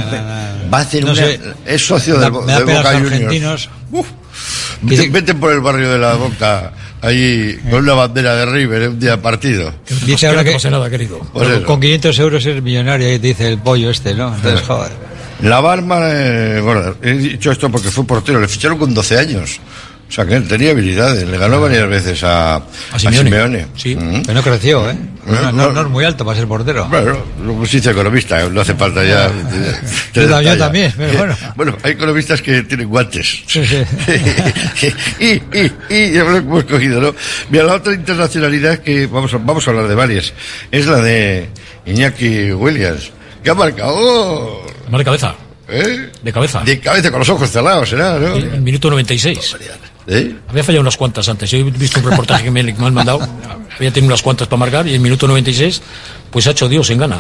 Va a hacer No una... sé. Es socio Da- del, me da del pena Boca los Juniors. argentinos. Vete, vete por el barrio de la Boca, allí, con una bandera de River, en un día de partido. Dice ahora que nada, querido. Con, con 500 euros es millonario, y dice el pollo este, ¿no? Entonces, joder. La Barma, eh, bueno, he dicho esto porque fue portero, le ficharon con 12 años. O sea, que él tenía habilidades, le ganó varias veces a, a Simeone. Sí. Mm. Pero no creció, ¿eh? No, no- no. es muy alto para ser portero. Bueno, lo pusiste economista, no hace falta ya. Yo tam- yo también, pero bueno. Bueno, hay economistas que tienen guantes. Sí, sí. y, y, y, ya lo hemos cogido, ¿no? Mira, la otra internacionalidad que vamos a, vamos a hablar de varias, es la de Iñaki Williams, que ha marcado. Mar de cabeza. ¿Eh? De cabeza. De cabeza con los ojos cerrados, será, ¿no? El, el minuto 96. ¿Eh? Había fallado unas cuantas antes. Yo he visto un reportaje que me, han mandado. Había tenido unas cuantas para marcar y el minuto 96, pues ha hecho Dios en gana.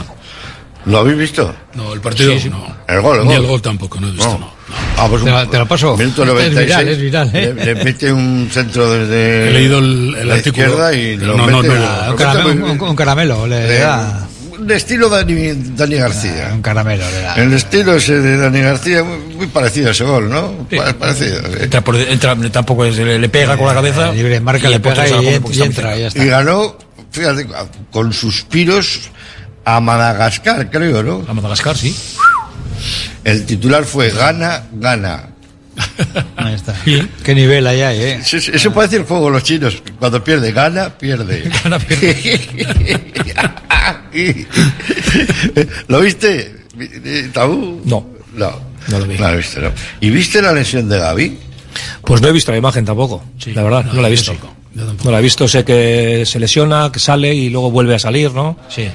¿Lo habéis visto? No, el partido Sí, sí. no. El gol, el Ni gol. el gol tampoco, no he visto, no. Ah, pues Te un- lo- te lo paso. Minuto Es 96. viral, es viral, ¿eh? Le, le mete un centro desde He leído el- el la artículo, izquierda y lo no, no, mete, no. lo Un, caramelo, un- un caramelo le Eh, da. Un estilo Dani, Dani García. un caramelo. de la- El estilo ese de Dani García, muy, muy parecido a ese gol, ¿no? Pa- Parecido. sí. Entra por- entra- tampoco es- le, pega con la cabeza. libre marca, le pega y y está entra, ya cerca. Y ganó, fíjate, con suspiros a Madagascar, creo, ¿no? A Madagascar, sí. El titular fue gana, gana. Ahí está. Qué nivel hay ahí, ¿eh? Sí, sí, Eso puede decir el juego de los chinos. Cuando pierde, gana, pierde. Gana, ¿Lo viste, Tabú? No. No. No lo vi. No lo viste, no. ¿Y viste la lesión de Gaby? Pues no he visto la imagen tampoco, la verdad, no, la he visto. No la he visto, sé que se lesiona, que sale y luego vuelve a salir, ¿no? Sí.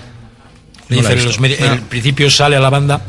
No visto. los No. al principio sale a la banda,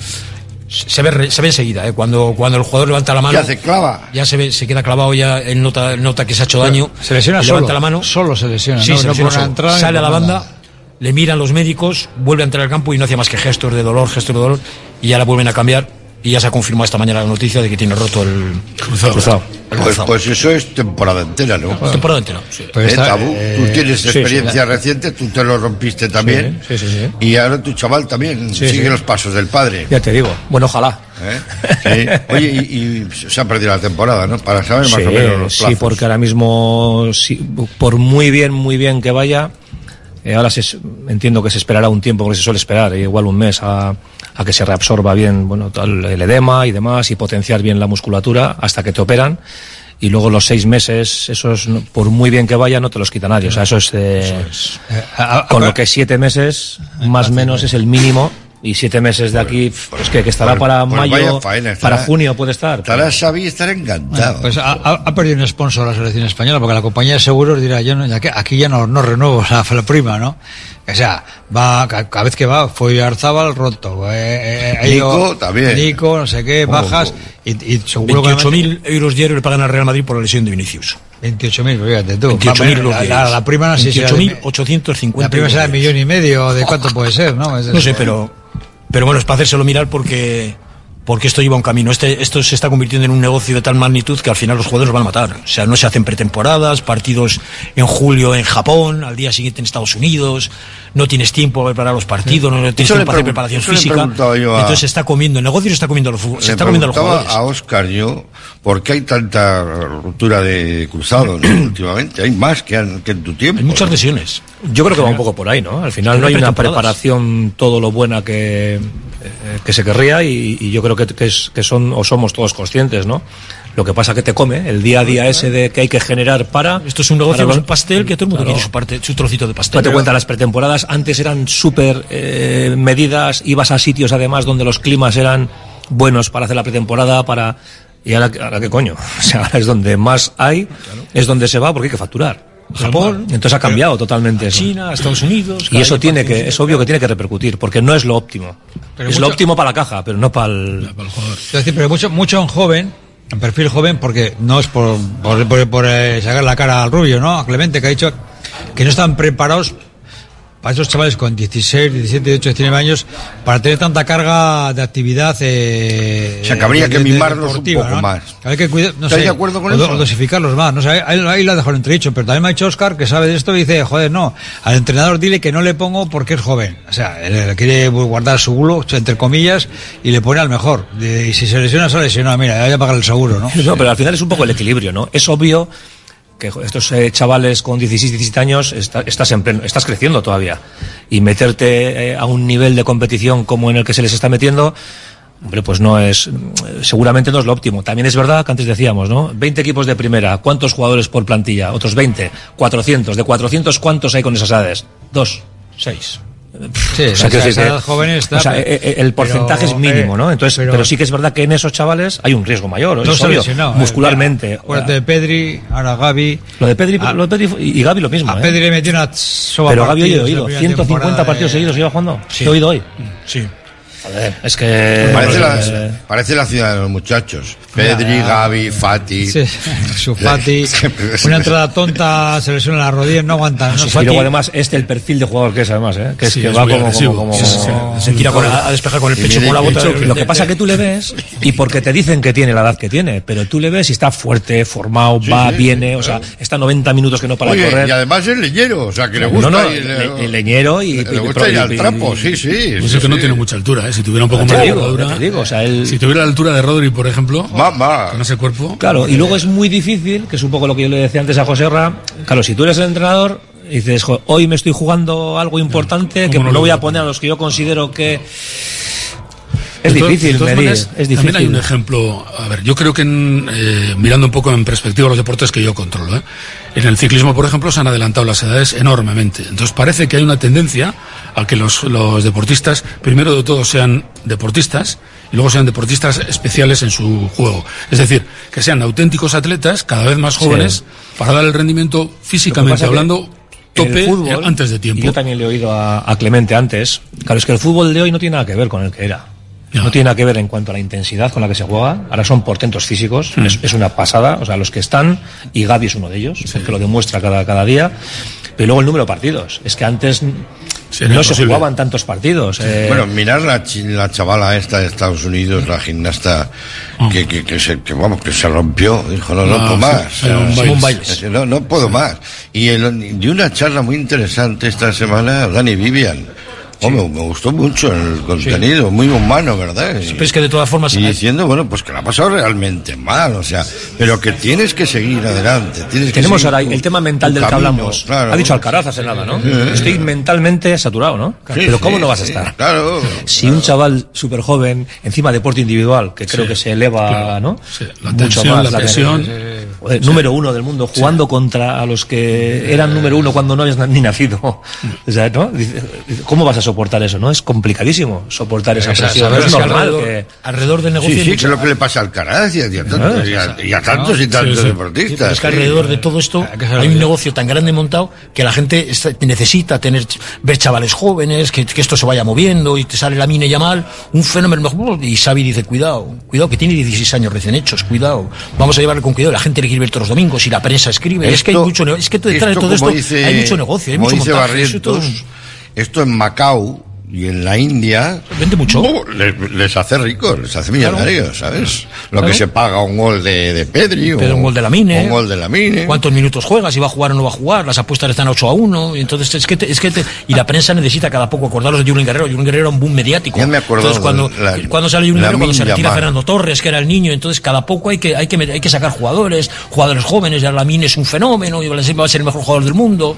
se ve, re- se ve enseguida, ¿eh? cuando, cuando el jugador levanta la mano. ¿Qué hace? ¿Clava? Ya se ve, se queda clavado, ya él nota, nota que se ha hecho daño. Se lesiona solo. Levanta la mano. Solo se lesiona. Sí, no, se lesiona solo. entrada Sale a la banda, le miran los médicos, vuelve a entrar al campo y no hacía más que gestos de dolor, gestos de dolor, y ya la vuelven a cambiar. Y ya se ha confirmado esta mañana la noticia de que tiene roto el cruzado. El Pues, cruzado. pues eso es temporada entera, ¿no? Temporada entera, sí. ¿Eh, Pues está, Tabú? eh, tú tienes sí, experiencia sí. reciente, tú te lo rompiste también. Sí, sí, sí. Y ahora tu chaval también Sí, sigue sí. los pasos del padre. Ya te digo, bueno, ojalá. ¿Eh? Sí. Oye, y, y se ha perdido la temporada, ¿no? Para saber más sí, o menos los sí, plazos. porque ahora mismo, sí, por muy bien, muy bien que vaya, eh, ahora se, entiendo que se esperará un tiempo, porque se suele esperar, eh, igual un mes, a, a que se reabsorba bien bueno, el edema y demás, y potenciar bien la musculatura hasta que te operan. Y luego los seis meses, esos, por muy bien que vaya, no te los quita nadie. O sea, eso es, eh, con lo que siete meses, más o menos, es el mínimo. Y siete meses de aquí, pues que, que estará pues- para pues mayo, faena, estará- para junio puede estar. Estará Xavi y estará encantado. Bueno, pues ha, ha- perdido un sponsor la selección española porque la compañía de seguros dirá, yo no, ya que aquí ya no, no renuevo la, la prima, ¿no? O sea, va, ca- cada vez que va, fue Arzábal roto, eh, eh, ido- Nico también. Nico, no sé qué, Oh, bajas, y, y seguro que 28.000 euros diario le pagan al Real Madrid por la lesión de Vinicius. 28.000, fíjate tú. 28.000 la, la, diarios. la prima no sé si era de- 28.850 La prima será de millón y medio, ¿de cuánto puede ser, no? Es- No sé, pero, pero bueno, es para hacérselo mirar porque, porque esto lleva un camino. Este, esto se está convirtiendo en un negocio de tal magnitud que al final los jugadores los van a matar. O sea, no se hacen pretemporadas, partidos en julio en Japón, al día siguiente en Estados Unidos, no tienes tiempo para preparar los partidos, no tienes Eso tiempo para hacer preparación física. preguntado yo a- Entonces se está comiendo, el negocio se está comiendo los, se está comiendo a los preguntaba jugadores. a Oscar yo por qué hay tanta ruptura de cruzado ¿no? últimamente. Hay más que, han- que en tu tiempo. Hay muchas lesiones. Yo creo que va un poco por ahí, ¿no? Al final no hay una preparación todo lo buena que, eh, que se querría y, y yo creo que, que es- que son o somos todos conscientes, ¿no? Lo que pasa que te come el día a día ese de que hay que generar para. Esto es un negocio, es un pastel que todo el mundo Claro. quiere su parte, su trocito de pastel. Cuenta, las pretemporadas antes eran súper eh, medidas, ibas a sitios además donde los climas eran buenos para hacer la pretemporada, para... ¿Y ahora, ahora qué coño? O sea, ahora es donde más hay, es donde se va porque hay que facturar. Japón, Entonces ha cambiado totalmente eso. China, Estados Unidos. Y eso tiene que, es obvio que tiene que repercutir, porque no es lo óptimo. Pero es mucho- lo óptimo para la caja, pero no para el... Es decir, pero mucho, mucho en joven, en perfil joven, porque no es por, por, por- por, eh, sacar la cara al rubio, ¿no? A Clemente, que ha dicho que no están preparados para esos chavales con 16, 17, 18, 19 años para tener tanta carga de actividad. Eh, O sea, que habría de- que mimarlos un poco ¿no? más. Hay que cuidar, no ¿Estás sé, de acuerdo con o, eso? o dosificarlos más. No sé, ahí, ahí lo ha dejado entredicho, pero también me ha dicho Oscar, que sabe de esto, y dice, joder, no, al entrenador dile que no le pongo porque es joven. O sea, él quiere guardar su bulo, entre comillas, y le pone al mejor. Y si se lesiona, se lesiona. Mira, hay que pagar el seguro, ¿no? No, pero al final es un poco el equilibrio, ¿no? Es obvio que estos eh, chavales con 16, 17 años está- estás, en pleno- estás creciendo todavía. Y meterte eh, a un nivel de competición como en el que se les está metiendo, hombre, pues no es, mm, seguramente no es lo óptimo. También es verdad que antes decíamos, ¿no? 20 equipos de primera, ¿cuántos jugadores por plantilla? Otros 20, 400. ¿De 400 cuántos hay con esas edades? Dos, seis. Sí, O sea, esa- está, o sea, pero- eh, eh, el porcentaje pero, es mínimo, eh, ¿no? Entonces, pero- pero, sí que es verdad que en esos chavales hay un riesgo mayor, No obvio, eh. muscularmente. Acuérdate de Pedri, ahora Gaby. Lo de Pedri, A- lo de Pedri y Gaby lo mismo. A ¿eh? Pedri le metió una soba Pero Gaby hoy he oído, primera 150 temporada partidos de- seguidos lleva jugando. Sí. He oído hoy. Sí. Es que... Parece, eh, la, parece la ciudad de los muchachos. Pedri, Gavi, Fati. Sí, su Fati. Una entrada tonta, se lesiona la rodilla, no aguanta. ¿no? y Fati- luego además este el perfil de jugador que es además, ¿eh? que es Sí, que es va como, como, agresivo. como- Sí, sí, sí. Se tira con- a despejar con el pecho, con la bota Lo que pasa es que tú le ves y porque te dicen que tiene la edad que tiene, pero tú le ves y está fuerte, formado, Sí, va, sí, viene, o sea, está 90 minutos que no para de correr. y además es leñero, o sea, que le gusta. No, le- le- leñero y- Le y- ir al y- trapo, sí, sí. Pues sí, es que no tiene mucha altura, ¿eh? Si tuviera un poco más de digo, altura. digo, o sea, él- Si tuviera la altura de Rodri, por ejemplo. Con ese cuerpo. Claro, y luego es muy difícil, que es un poco lo que yo le decía antes a José Ra, claro, si tú eres el entrenador y dices, "Jo, hoy me estoy jugando algo importante, que ¿cómo no, no voy lo a poner a los que yo considero que... Es De difícil, medir, maneras, es También hay difícil. un ejemplo, a ver, yo creo que en, eh, mirando un poco en perspectiva los deportes que yo controlo, ¿eh? en el ciclismo, por ejemplo, se han adelantado las edades enormemente. Entonces parece que hay una tendencia a que los, los deportistas, primero de todo, sean deportistas y luego sean deportistas especiales en su juego. Es decir, que sean auténticos atletas, cada vez más Sí. jóvenes, para dar el rendimiento físicamente hablando el tope fútbol, eh, antes de tiempo. y Yo también le he oído a, a Clemente antes. Claro, es que el fútbol de hoy no tiene nada que ver con el que era. No tiene nada que ver en cuanto a la intensidad con la que se juega. Ahora son portentos físicos. Mm. Es, es una pasada. O sea, los que están, y Gaby es uno de ellos, porque lo demuestra cada, cada día. Pero luego el número de partidos. Es que antes no se jugaban tantos partidos. eh, Bueno, mirar la, la chavala esta de Estados Unidos, la gimnasta que, que, que se, que, vamos, que se rompió, dijo, no, no Ah, puedo más. sí. No, no puedo más. Y, el, y una charla muy interesante esta semana, Dani Vivian. Me, me gustó mucho el contenido, muy humano, ¿verdad? pero es que de todas formas Y diciendo, bueno, pues que la ha pasado realmente mal, o sea, pero que tienes que seguir adelante. Tienes que Tenemos seguir ahora tu- el tema mental del que hablamos. claro. Ha dicho Alcaraz hace nada, ¿no? Sí. Estoy mentalmente saturado, ¿no? Sí, Pero ¿cómo sí, no vas a sí, estar? Claro. Si un chaval súper joven, encima deporte individual, que creo Sí, que se eleva, claro. ¿no? Sí, la Mucho tensión, más. la la presión. tensión. Joder, Número uno del mundo, jugando contra a los que eran número uno cuando no habías ni nacido. O sea, ¿no? ¿Cómo vas a soportar eso, no? Es complicadísimo soportar esa presión. es normal alrededor- que... alrededor del negocio Sí, sí, que es lo que le pasa al Caraz y a, y a tantos, y a- y a tantos y tantos Sí, sí. deportistas. Sí, es que sí. alrededor de todo esto hay un negocio tan grande montado que la gente está- necesita tener ver chavales jóvenes, que, que esto se vaya moviendo y te sale la mina ya mal, un fenómeno mejor. Y Xavi dice, cuidado, cuidado, que tiene 16 años recién hechos, cuidado. Vamos a llevarle con cuidado. La gente le todos los domingos y la prensa escribe. es que hay mucho, es que detrás de esto, todo esto dice- hay mucho negocio, hay mucho montaje. esto en Macao y en la India vende mucho les, les hace ricos les hace millonarios sabes lo Claro. que se paga un gol de, de Pedri Pero o un gol de la Mine. un gol de la Mine ¿Cuántos minutos juega? Si va a jugar o no va a jugar. Las apuestas están 8 a 1. Y entonces es que, te- es que te- y la prensa necesita cada poco acordaros de Julen Guerrero. Julen Guerrero era un boom mediático. Ya me acuerdo Entonces cuando, la- cuando sale Julen Guerrero, cuando se retira Yamal. Fernando Torres, que era el niño, entonces cada poco hay que, hay que, hay que sacar jugadores, jugadores jóvenes. Ya la Mine es un fenómeno y va a ser el mejor jugador del mundo.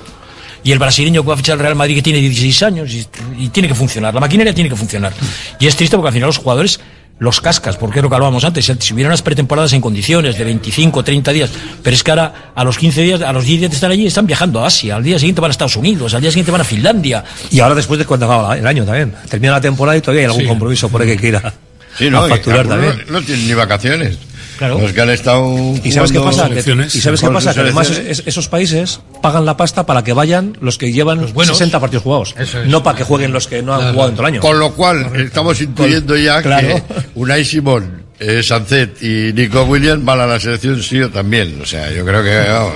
Y el brasileño que va a fichar al Real Madrid que tiene 16 años y, y tiene que funcionar. La maquinaria tiene que funcionar. Y es triste porque al final los jugadores los cascas, porque es lo que hablábamos antes. Si hubiera unas pretemporadas en condiciones de 25, 30 días, pero es que ahora a los 15 días, a los 10 días de estar allí, están viajando a Asia. Al día siguiente van a Estados Unidos, al día siguiente van a Finlandia. Y ahora después de cuando acaba el año también. Termina la temporada y todavía hay algún Sí. compromiso por ahí que quiera Sí, no, a facturar también. no tienen ni vacaciones Claro. los que han estado ¿Y sabes qué pasa? Que- ¿Y sabes qué pasa? Que además es- esos países pagan la pasta para que vayan los que llevan 60 partidos jugados. No para que jueguen los que no han jugado en todo el año. Con lo cual, estamos intuyendo ya claro. que Unai Simón, eh, Sancet y Nico Williams van a la selección sí o también. O sea, yo creo que... vamos,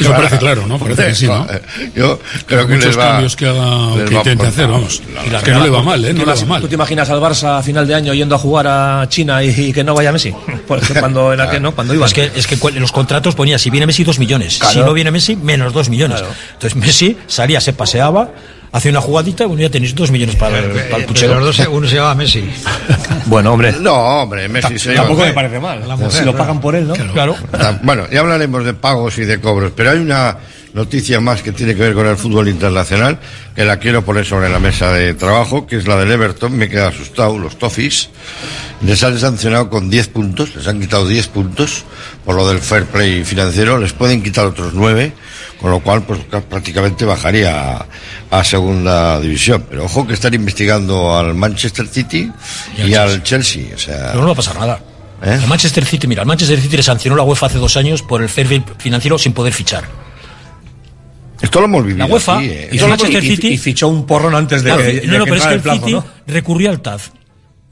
Eso parece claro, ¿no? Parece que sí, ¿no? Yo creo que Muchos les va... cambios que haga, les que va por- hacer, vamos. La que no le va mal, ¿eh? ¿tú No te le va imaginas- mal. ¿Tú te imaginas al Barça a final de año yendo a jugar a China y, y que no vaya Messi? Pues que cuando en aquel, ¿no? Cuando iba. Es que, es que en los contratos ponía, si viene Messi, dos millones. Claro. Si no viene Messi, menos dos millones. Claro. Entonces Messi salía, se paseaba, hacía una jugadita, bueno, ya tenéis dos millones para, el- para el puchero. los dos se- uno se llama Messi. Bueno, hombre. No, hombre, Messi se Tampoco me parece mal. La mujer, si lo pagan por él, ¿no? Claro. Bueno, ya hablaremos de pagos y de cobros, pero hay una noticia más que tiene que ver con el fútbol internacional, que la quiero poner sobre la mesa de trabajo, que es la del Everton. Me queda asustado, los Toffees. Les han sancionado con 10 puntos, les han quitado 10 puntos por lo del fair play financiero, les pueden quitar otros 9, con lo cual pues ca- prácticamente bajaría a, a segunda división. Pero ojo que están investigando al Manchester City y, al Chelsea. O sea, Pero no va a pasar nada. ¿Eh? El Manchester City, mira, el Manchester City le sancionó la UEFA hace dos años por el fair financiero sin poder fichar. Esto lo hemos vivido La UEFA aquí, ¿eh? y, lo Manchester City y fichó un porrón antes de, Claro, de no, que no, pero es que el el plazo, City ¿no? recurrió al TAZ.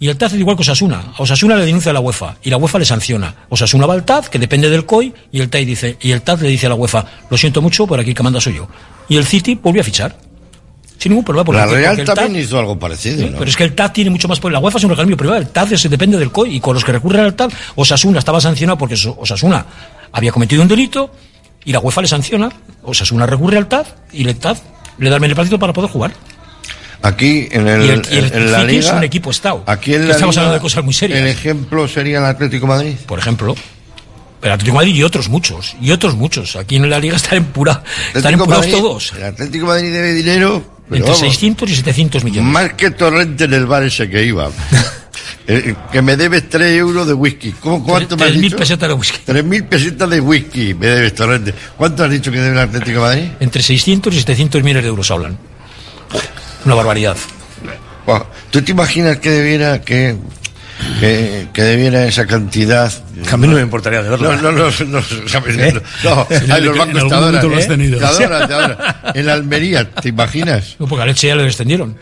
Y el TAZ es igual que Osasuna. A Osasuna le denuncia a la UEFA y la UEFA le sanciona. Osasuna va al TAZ, que depende del COI, y el TAZ dice, y el TAZ le dice a la UEFA, lo siento mucho, por aquí el que manda soy yo. Y el City volvió a fichar. Sin ningún problema. porque- La porque Real el también TAZ hizo algo parecido, Sí, ¿no? Pero es que el TAZ tiene mucho más poder. La UEFA es un organismo privado. El TAZ es- depende del COI. Y con los que recurren al TAZ, Osasuna estaba sancionado porque Os- Osasuna había cometido un delito y la UEFA le sanciona. Osasuna recurre al TAZ y el TAZ le da el beneplácito para poder jugar. Aquí en, el, Y el- y el en, la City es liga. un equipo Estado. Aquí en la estamos liga, hablando de cosas muy serias. El ejemplo sería el Atlético Madrid. Por ejemplo. El Atlético Madrid y otros muchos. Y otros muchos. Aquí en la liga están en pura, están empurados todos. El Atlético Madrid debe dinero. pero Entre vamos, 600 y 700 millones. Más que Torrente en el bar ese que iba. Eh, que me debes 3 euros de whisky. ¿Cómo, ¿Cuánto me has 3.000 dicho? pesetas de whisky. 3.000 pesetas de whisky me debes Torrente. ¿Cuánto has dicho que debe el Atlético de Madrid? Entre 600 y 700 millones de euros hablan. Una barbaridad. ¿Tú te imaginas que debiera que, que, que debiera esa cantidad? A mí no me importaría de verlo. No, no, no, no, ¿sabes? ¿Eh? no, los bancos te adoran, lo ¿eh? Te adoran, te adoran. En Almería, ¿te imaginas? No, porque a Leche ya le descendieron.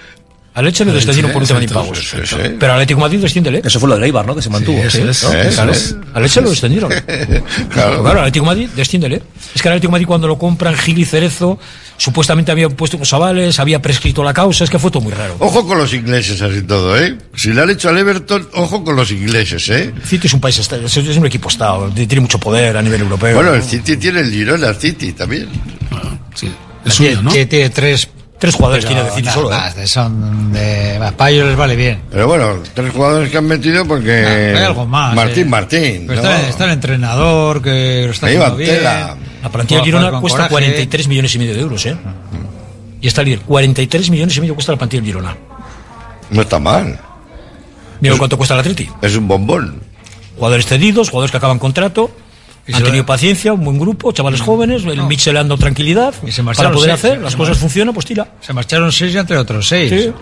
A Leche le descendieron por un tema de impagos. sí, sí. Pero a Atlético Madrid desciéndele. Eso fue lo de Eibar, ¿no? Que se mantuvo. Sí, ¿no? eso es. ¿Eh? Eso es. A Leche lo descendieron. claro. Claro, al Atlético Madrid, desciéndele. Es que al Atlético Madrid cuando lo compran Gil y Cerezo, supuestamente habían puesto unos avales, había prescrito la causa, es que fue todo muy raro. Ojo con los ingleses así todo, ¿eh? Si le han hecho al Everton, ojo con los ingleses, ¿eh? City es un país, es un equipo estado, tiene mucho poder a nivel europeo. Bueno, el City tiene el Girona, el City también. Sí, es suyo, ¿no? Tiene tres, tres jugadores pero tiene de City nada solo, ¿eh? más, Son de. Ellos les vale bien. Pero bueno, tres jugadores que han metido porque... Ah, hay algo más, Martín eh. Martín. Pero ¿no? está, está el entrenador que lo está haciendo bien. tela. La plantilla Girona cuesta coraje. 43 millones y medio de euros, ¿eh? Y está líder. 43 millones y medio cuesta la plantilla Girona. No está mal. Mira cuánto cuesta el Atleti. Es un bombón. Jugadores cedidos, jugadores que acaban contrato. Y han tenido paciencia, un buen grupo, chavales jóvenes, el Mitchell le ha dado tranquilidad Y se para marcharon poder seis, hacer, se- las se cosas funcionan, pues tira. Se marcharon seis y entre otros seis. Sí.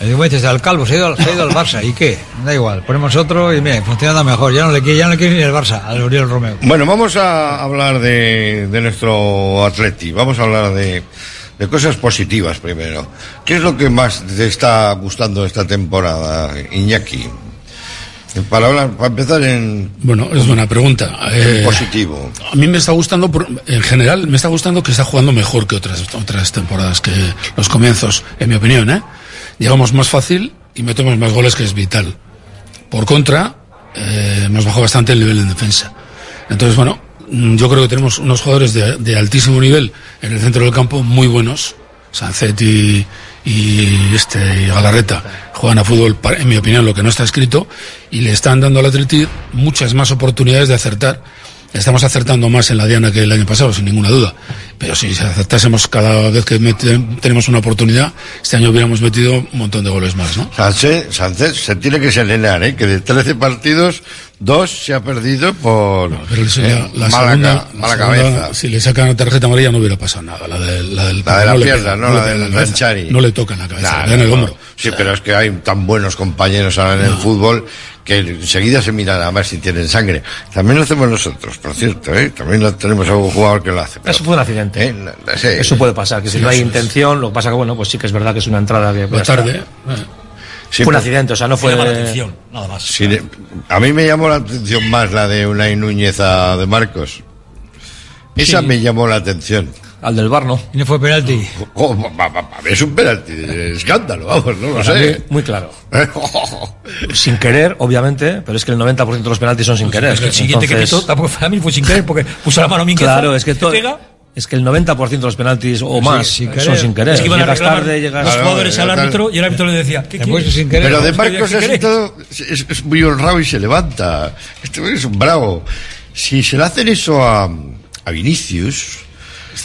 Y digo, dices, al calvo, se ha, ido al, se ha ido al Barça. ¿Y qué? Da igual, ponemos otro y mira, funcionando mejor. Ya no le quiere, ya no le quiere ni el Barça, al Uriel Romeo. Bueno, vamos a hablar de, de nuestro Atleti. Vamos a hablar de, de cosas positivas primero. ¿Qué es lo que más te está gustando esta temporada, Iñaki? Para, hablar, para empezar en, Bueno, es buena pregunta. Eh, positivo. A mí me está gustando, por- en general, me está gustando que está jugando mejor que otras, otras temporadas, que los comienzos, en mi opinión, ¿eh? Llegamos más fácil y metemos más goles, que es vital. Por contra, eh, hemos bajado bastante el nivel en defensa. Entonces, bueno, mm, yo creo que tenemos unos jugadores de, de altísimo nivel en el centro del campo, muy buenos. Sancet y, este Galarreta juegan a fútbol, en mi opinión, lo que no está escrito, y le están dando al Atleti muchas más oportunidades de acertar. Estamos acertando más en la diana que el año pasado, sin ninguna duda. Pero si acertásemos cada vez que tenemos una oportunidad, este año hubiéramos metido un montón de goles más, ¿no? Sánchez, Sánchez se tiene que serenar, ¿eh? que de 13 partidos, dos se ha perdido por Pero eso ya, eh, la mala, segunda, ca- la mala segunda, cabeza. Si le sacan tarjeta amarilla no hubiera pasado nada. La, de, la del La de la no pierna, no, le la del cabeza. Ranchari. No le toca en la cabeza, Nah, le el no, hombro. Sí, pero es que hay tan buenos compañeros ahora en el fútbol que enseguida se miran a ver si tienen sangre. También lo hacemos nosotros, por cierto, ¿eh? También lo- tenemos algún jugador que lo hace. pero- Eso fue un accidente. ¿eh? La- sí. Eso puede pasar, que si Sí, no hay intención, lo que pasa que, bueno, pues sí que es verdad que es una entrada que... Está. tarde. eh. Sí, fue un accidente, o sea, no fue... La atención, nada más. Sí, de- a mí me llamó la atención más la de Unai Núñez a de Marcos. Esa Sí. me llamó la atención. Al del bar, ¿no? Y no fue penalti. Oh, va- es un penalti de escándalo, vamos, no lo Para sé. mí, muy claro. Sin querer, obviamente, pero es que el 90% de los penaltis son sin querer. Es que el siguiente que quitó tampoco fue a mí, fue sin querer, porque puso la mano a Mingueza. Claro, es que todo... Es que el 90% de los penaltis o más sin son sin querer. Es que iban a reclamar tarde, llegas... los Claro, jugadores al árbitro y el árbitro le decía, ¿qué quieres? sin querer. Pero de Marcos ¿qué así queréis? todo es, es muy honrado y se levanta. Este hombre es un bravo. Si se le hacen eso a, a Vinicius,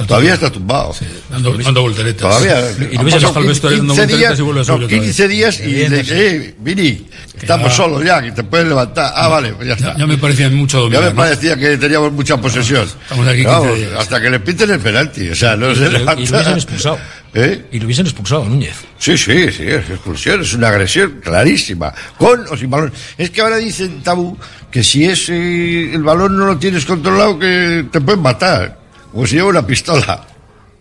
todavía está tumbado. Dando, dando volteretas. Todavía. Y lo ves bajo el vestuario dando 15 volteretas días, y vuelve a no, subir otra vez. 15 días y le sí. eh, Vini, estamos ya- solos ya, que te puedes levantar. Ah, vale, pues ya está. Ya, ya me parecía mucho Ya dominio. me parecía que teníamos mucha posesión. Estamos aquí Vamos, 15 días. hasta que le piten el penalti. O sea, no se Y lo levanta. hubiesen expulsado. ¿Eh? Y lo hubiesen expulsado Núñez. Sí, sí, sí, es expulsión, es una agresión clarísima, con o sin balón. Es que ahora dicen tabú que si es eh, el balón no lo tienes controlado que te pueden matar, como si lleva una pistola.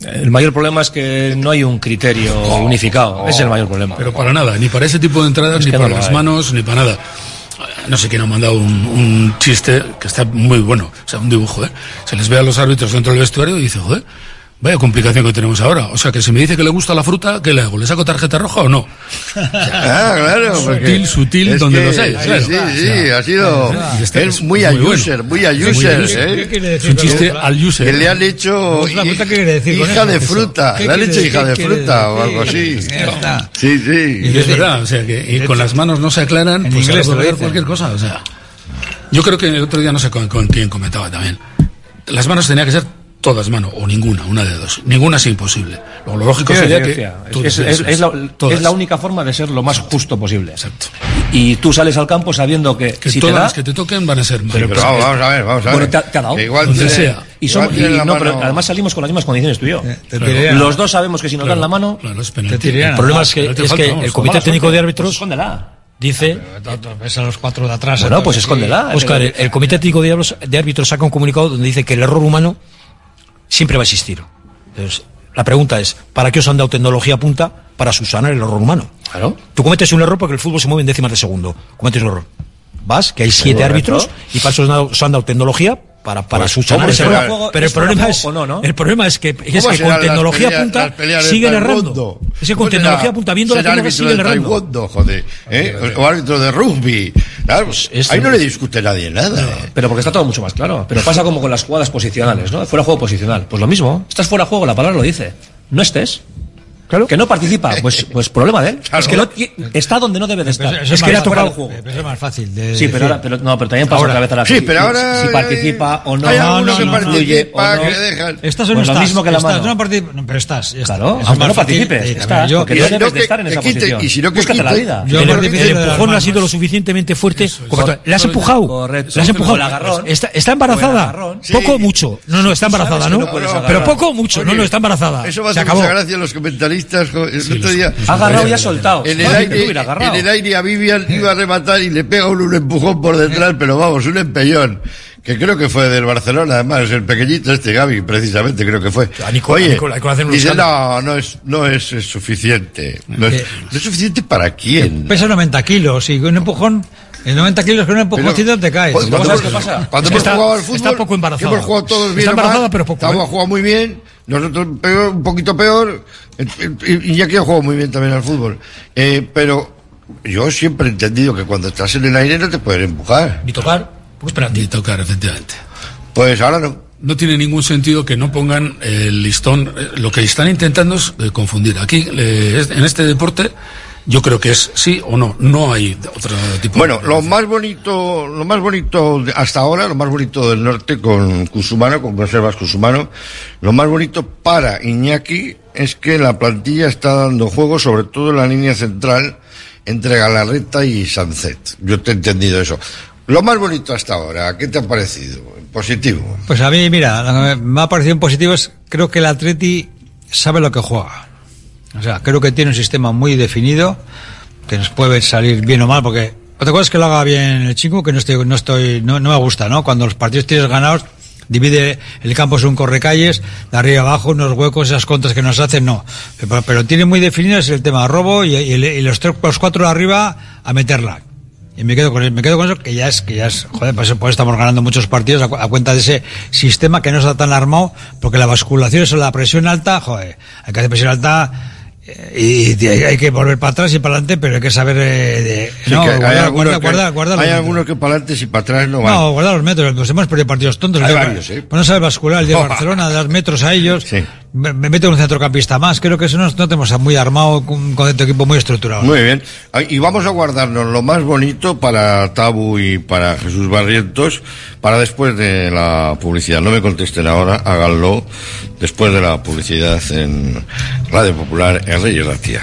El mayor problema es que no hay un criterio unificado. Es el mayor problema. Pero para nada, ni para ese tipo de entradas, Es ni para no las hay. manos, ni para nada. No sé quién ha mandado un, un chiste que está muy bueno, o sea, un dibujo, ¿eh? Se les ve a los árbitros dentro del vestuario y dice, joder, vaya complicación que tenemos ahora. O sea, que si me dice que le gusta la fruta, ¿qué le hago? ¿Le saco tarjeta roja o no? Ah, claro. Sutil, sutil, donde que- los hay. Sí, claro. sí, O sea, ha sido. es muy a muy bueno. user, muy a user, a. ¿eh? ¿Qué quiere decir Es un chiste al user. Que le han hecho. Me gusta la fruta, ¿qué quiere decir con hija de fruta. ¿Qué Le han hecho hija de fruta o algo así. Ya está. Sí, sí. Y es verdad, o sea, que y con las manos no se aclaran, En pues inglés se te lo puede ver cualquier cosa. O sea, yo creo que el otro día no sé con, con quién comentaba también. Las manos tenían que ser todas mano, o ninguna, una de dos. Ninguna es imposible. Lo, lo lógico Sí, sería sí, que. sí, es, es- es es, la, es la única forma de ser lo más justo posible. Y tú sales al campo sabiendo que, Que si todas te da, las que te toquen van a ser Pero, malas. vamos, vamos a ver, vamos a ver. Bueno, te ha- te ha dado. Que igual Donde tiene- sea. Y, igual somos- y no, mano- pero además salimos con las mismas condiciones tú y yo. te tirarían. Los dos sabemos que si nos dan la mano, Te tirarían El problema es que, te es que el Comité Técnico de Árbitros escóndela. dice... Ves a los cuatro de atrás. Bueno, pues entonces, escóndela. Oscar, el, el Comité Técnico Árbitros, de Árbitros saca un comunicado donde dice que el error humano siempre va a existir. Entonces, la pregunta es, ¿para qué os han dado tecnología punta para subsanar el error humano? Claro. Tú cometes un error porque el fútbol se mueve en décimas de segundo. Cometes un error. Vas, que hay siete árbitros y para eso os han dado tecnología para, para Pues, subsanar ¿cómo ese será? error. ¿Es Pero el problema es, juego o no, no? el problema es que, es ¿Cómo que con tecnología peleas- punta siguen errando. Es que con ¿Cómo será tecnología punta, viendo la tecnología siguen errando. joder, ¿eh? o árbitro de rugby. Claro, Pues ahí no le discute nadie nada. ¿eh? Pero porque está todo mucho más claro. Pero pasa como con las jugadas posicionales, ¿no? Fuera juego posicional. Pues lo mismo. Estás fuera de juego, la palabra lo dice. No estés. Claro. Que no participa, pues, pues problema de él. Es que no, está donde no debe de estar. Es más que le ha fácil, tocado el juego. pero es más fácil. de Sí, pero, ahora, pero, no, pero también pasa Ahora. otra vez a la Sí, si- pero ahora, Si, eh, participa o no. hay no, que no, o no. que le dejan. Estás o no Pues lo estás. mismo que la estás, mano. no pero estás. ya está. Claro, es aunque no fácil. participes, Eh, estás, yo- porque no si no debes que- de estar en esa quite- posición. y si no que Búscate la vida. Yo el, empujón no ha sido lo suficientemente fuerte. ¿Le has empujado? Correcto. ¿Le has empujado? Agarrón. ¿Está, embarazada? ¿Poco o mucho? No, no, está embarazada, ¿no? Pero poco o mucho. No, no, está embarazada. Eso me Se hace acabó. mucha gracia a los comentaristas. El otro día. Ha agarrado y ha soltado. En el, aire, en el aire a Vivian iba a rematar y le pega un, un empujón por detrás, pero vamos, un empellón. Que creo que fue del Barcelona, además, el pequeñito este Gaby, precisamente, creo que fue. A a Oye, a un dice, no, no es, no es, es suficiente. No es, Eh, no es suficiente para quién. Pesa 90 kilos y con un empujón, en 90 kilos con un empujoncito te caes. Joder, ¿Cómo cuando, sabes qué pasa? cuando Es que hemos está- jugado al fútbol, está poco embarazada. hemos jugado todos bien Está o mal, embarazada, pero poco, ¿eh? ha jugado muy bien, nosotros peor, un poquito peor, y ya que ha jugado muy bien también al fútbol. Eh, pero yo siempre he entendido que cuando estás en el aire no te pueden empujar. Ni tocar, pues espérate. Ni tocar, efectivamente. Pues ahora no. No tiene ningún sentido que no pongan el listón. eh, Lo que están intentando es eh, confundir. Aquí, eh, en este deporte, yo creo que es sí o no. No hay otro tipo Bueno, de. lo más bonito, lo más bonito hasta ahora, lo más bonito del norte con Cusumano, con Conservas Cusumano, lo más bonito para Iñaki es que la plantilla está dando juego, sobre todo en la línea central, entre Galarreta y Sancet. Yo te he entendido eso. Lo más bonito hasta ahora, ¿qué te ha parecido? Positivo. Pues a mí, mira, lo que me ha parecido en positivo es, creo que el Atleti sabe lo que juega. O sea, creo que tiene un sistema muy definido, que nos puede salir bien o mal, porque otra cosa es que lo haga bien el chico, que no estoy, no estoy, no, no me gusta, ¿no? Cuando los partidos tienes ganados, divide el campo es un correcalles, de arriba abajo, unos huecos, esas contras que nos hacen, no. Pero, tiene muy definido es el tema robo y, y y los tres, los cuatro de arriba a meterla. Y me quedo con me quedo con eso que ya es que ya es joder pues, estamos ganando muchos partidos a, a cuenta de ese sistema que no está tan armado porque la basculación es la presión alta joder hay que hacer presión alta y, hay, que volver para atrás y para adelante pero hay que saber eh, de, Sí, no que hay guardar, algunos guardar, que- guardar, guardar hay algunos que para adelante y para atrás no van. no, guardar los metros, pues hemos perdido partidos tontos. Hay varios, ¿eh? Pues no sabe bascular, el de Barcelona, dar metros a ellos. Me, me meto un centrocampista más. Creo que eso no, no tenemos muy armado, un concepto de equipo muy estructurado. Muy bien. Ay, Y vamos a guardarnos lo más bonito para Tabu y para Jesús Barrientos para después de la publicidad. No me contesten ahora, háganlo después de la publicidad en Radio Popular, El Rey y la Tía.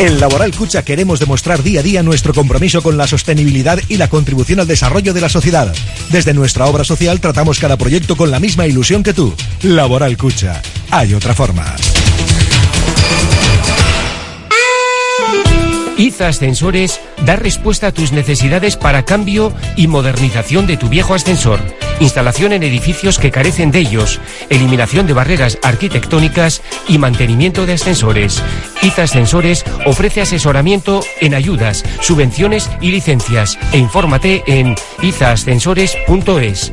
En Laboral Cucha queremos demostrar día a día nuestro compromiso con la sostenibilidad y la contribución al desarrollo de la sociedad. Desde nuestra obra social tratamos cada proyecto con la misma ilusión que tú. Laboral Cucha. Hay otra forma. IZA Ascensores da respuesta a tus necesidades para cambio y modernización de tu viejo ascensor, instalación en edificios que carecen de ellos, eliminación de barreras arquitectónicas y mantenimiento de ascensores. IZA Ascensores ofrece asesoramiento en ayudas, subvenciones y licencias e infórmate en izaascensores.es.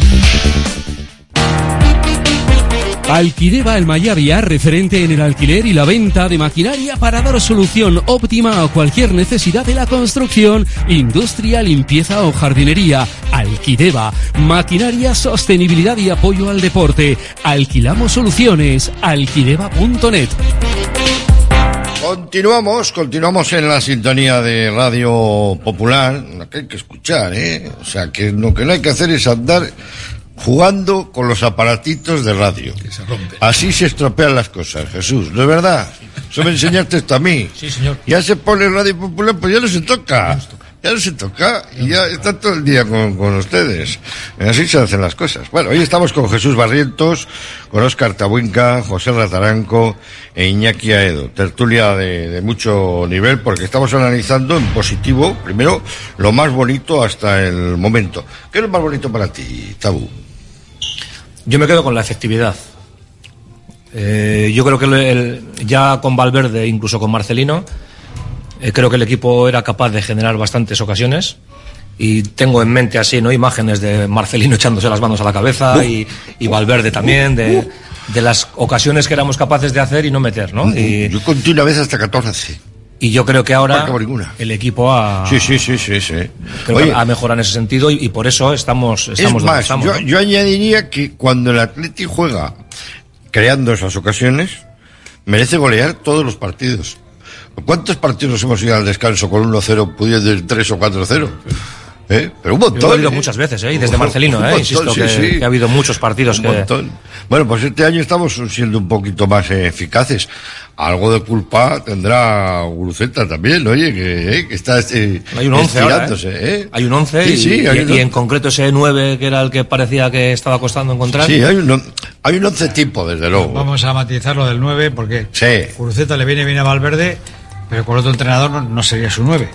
Alquideva el Mayavia, referente en el alquiler y la venta de maquinaria para dar solución óptima a cualquier necesidad de la construcción, industria, limpieza o jardinería. Alquideva, maquinaria, sostenibilidad y apoyo al deporte. Alquilamos soluciones. Alquideva.net. Continuamos, continuamos en la sintonía de Radio Popular, la que hay que escuchar, ¿eh? O sea, que lo que no hay que hacer es andar jugando con los aparatitos de radio. Así se estropean las cosas, Jesús, ¿no es verdad? Eso me enseñaste esto a mí. Sí, señor. Ya se pone Radio Popular, pues ya no se toca. Ya no se toca y ya está todo el día con, con ustedes. Así se hacen las cosas. Bueno, hoy estamos con Jesús Barrientos, con Óscar Tabuinca, José Rataranco e Iñaki Aedo. Tertulia de, de mucho nivel porque estamos analizando en positivo, primero, lo más bonito hasta el momento. ¿Qué es lo más bonito para ti, Tabu? Yo me quedo con la efectividad. Eh, yo creo que el- el- ya con Valverde, incluso con Marcelino, eh, creo que el equipo era capaz de generar bastantes ocasiones. Y tengo en mente así, ¿no? Imágenes de Marcelino echándose las manos a la cabeza y, y Valverde también, de, de las ocasiones que éramos capaces de hacer y no meter, ¿no? Y, Yo conté una vez hasta 14. Y yo creo que ahora el equipo ha, Sí, sí, sí, sí, sí. Oye, ha mejorado en ese sentido y, y por eso estamos, estamos es más, estamos, yo, ¿no? yo añadiría que cuando el Atleti juega creando esas ocasiones, merece golear todos los partidos. ¿Cuántos partidos hemos ido al descanso con 1-0 pudiendo ir 3 o 4-0? ¿Eh? Pero un Yo montón. lo he oído ¿eh? muchas veces, ¿eh? Y desde Un Marcelino, montón, ¿eh? Insisto sí, que, sí. que ha habido muchos partidos Un que... montón. Bueno, pues este año estamos siendo un poquito más eficaces. Algo de culpa tendrá Guruceta también, oye, que, eh, que está eh, Hay un 11 ahora, estirándose, ¿eh? ¿eh? Hay un 11 Sí, y, sí, hay y- un y en concreto ese 9 que era el que parecía que estaba costando encontrar. Sí, hay un, hay un once tipo, desde luego. Vamos a matizar lo del 9 porque Sí. Guruceta le viene bien a Valverde, pero con otro entrenador no, no sería su 9.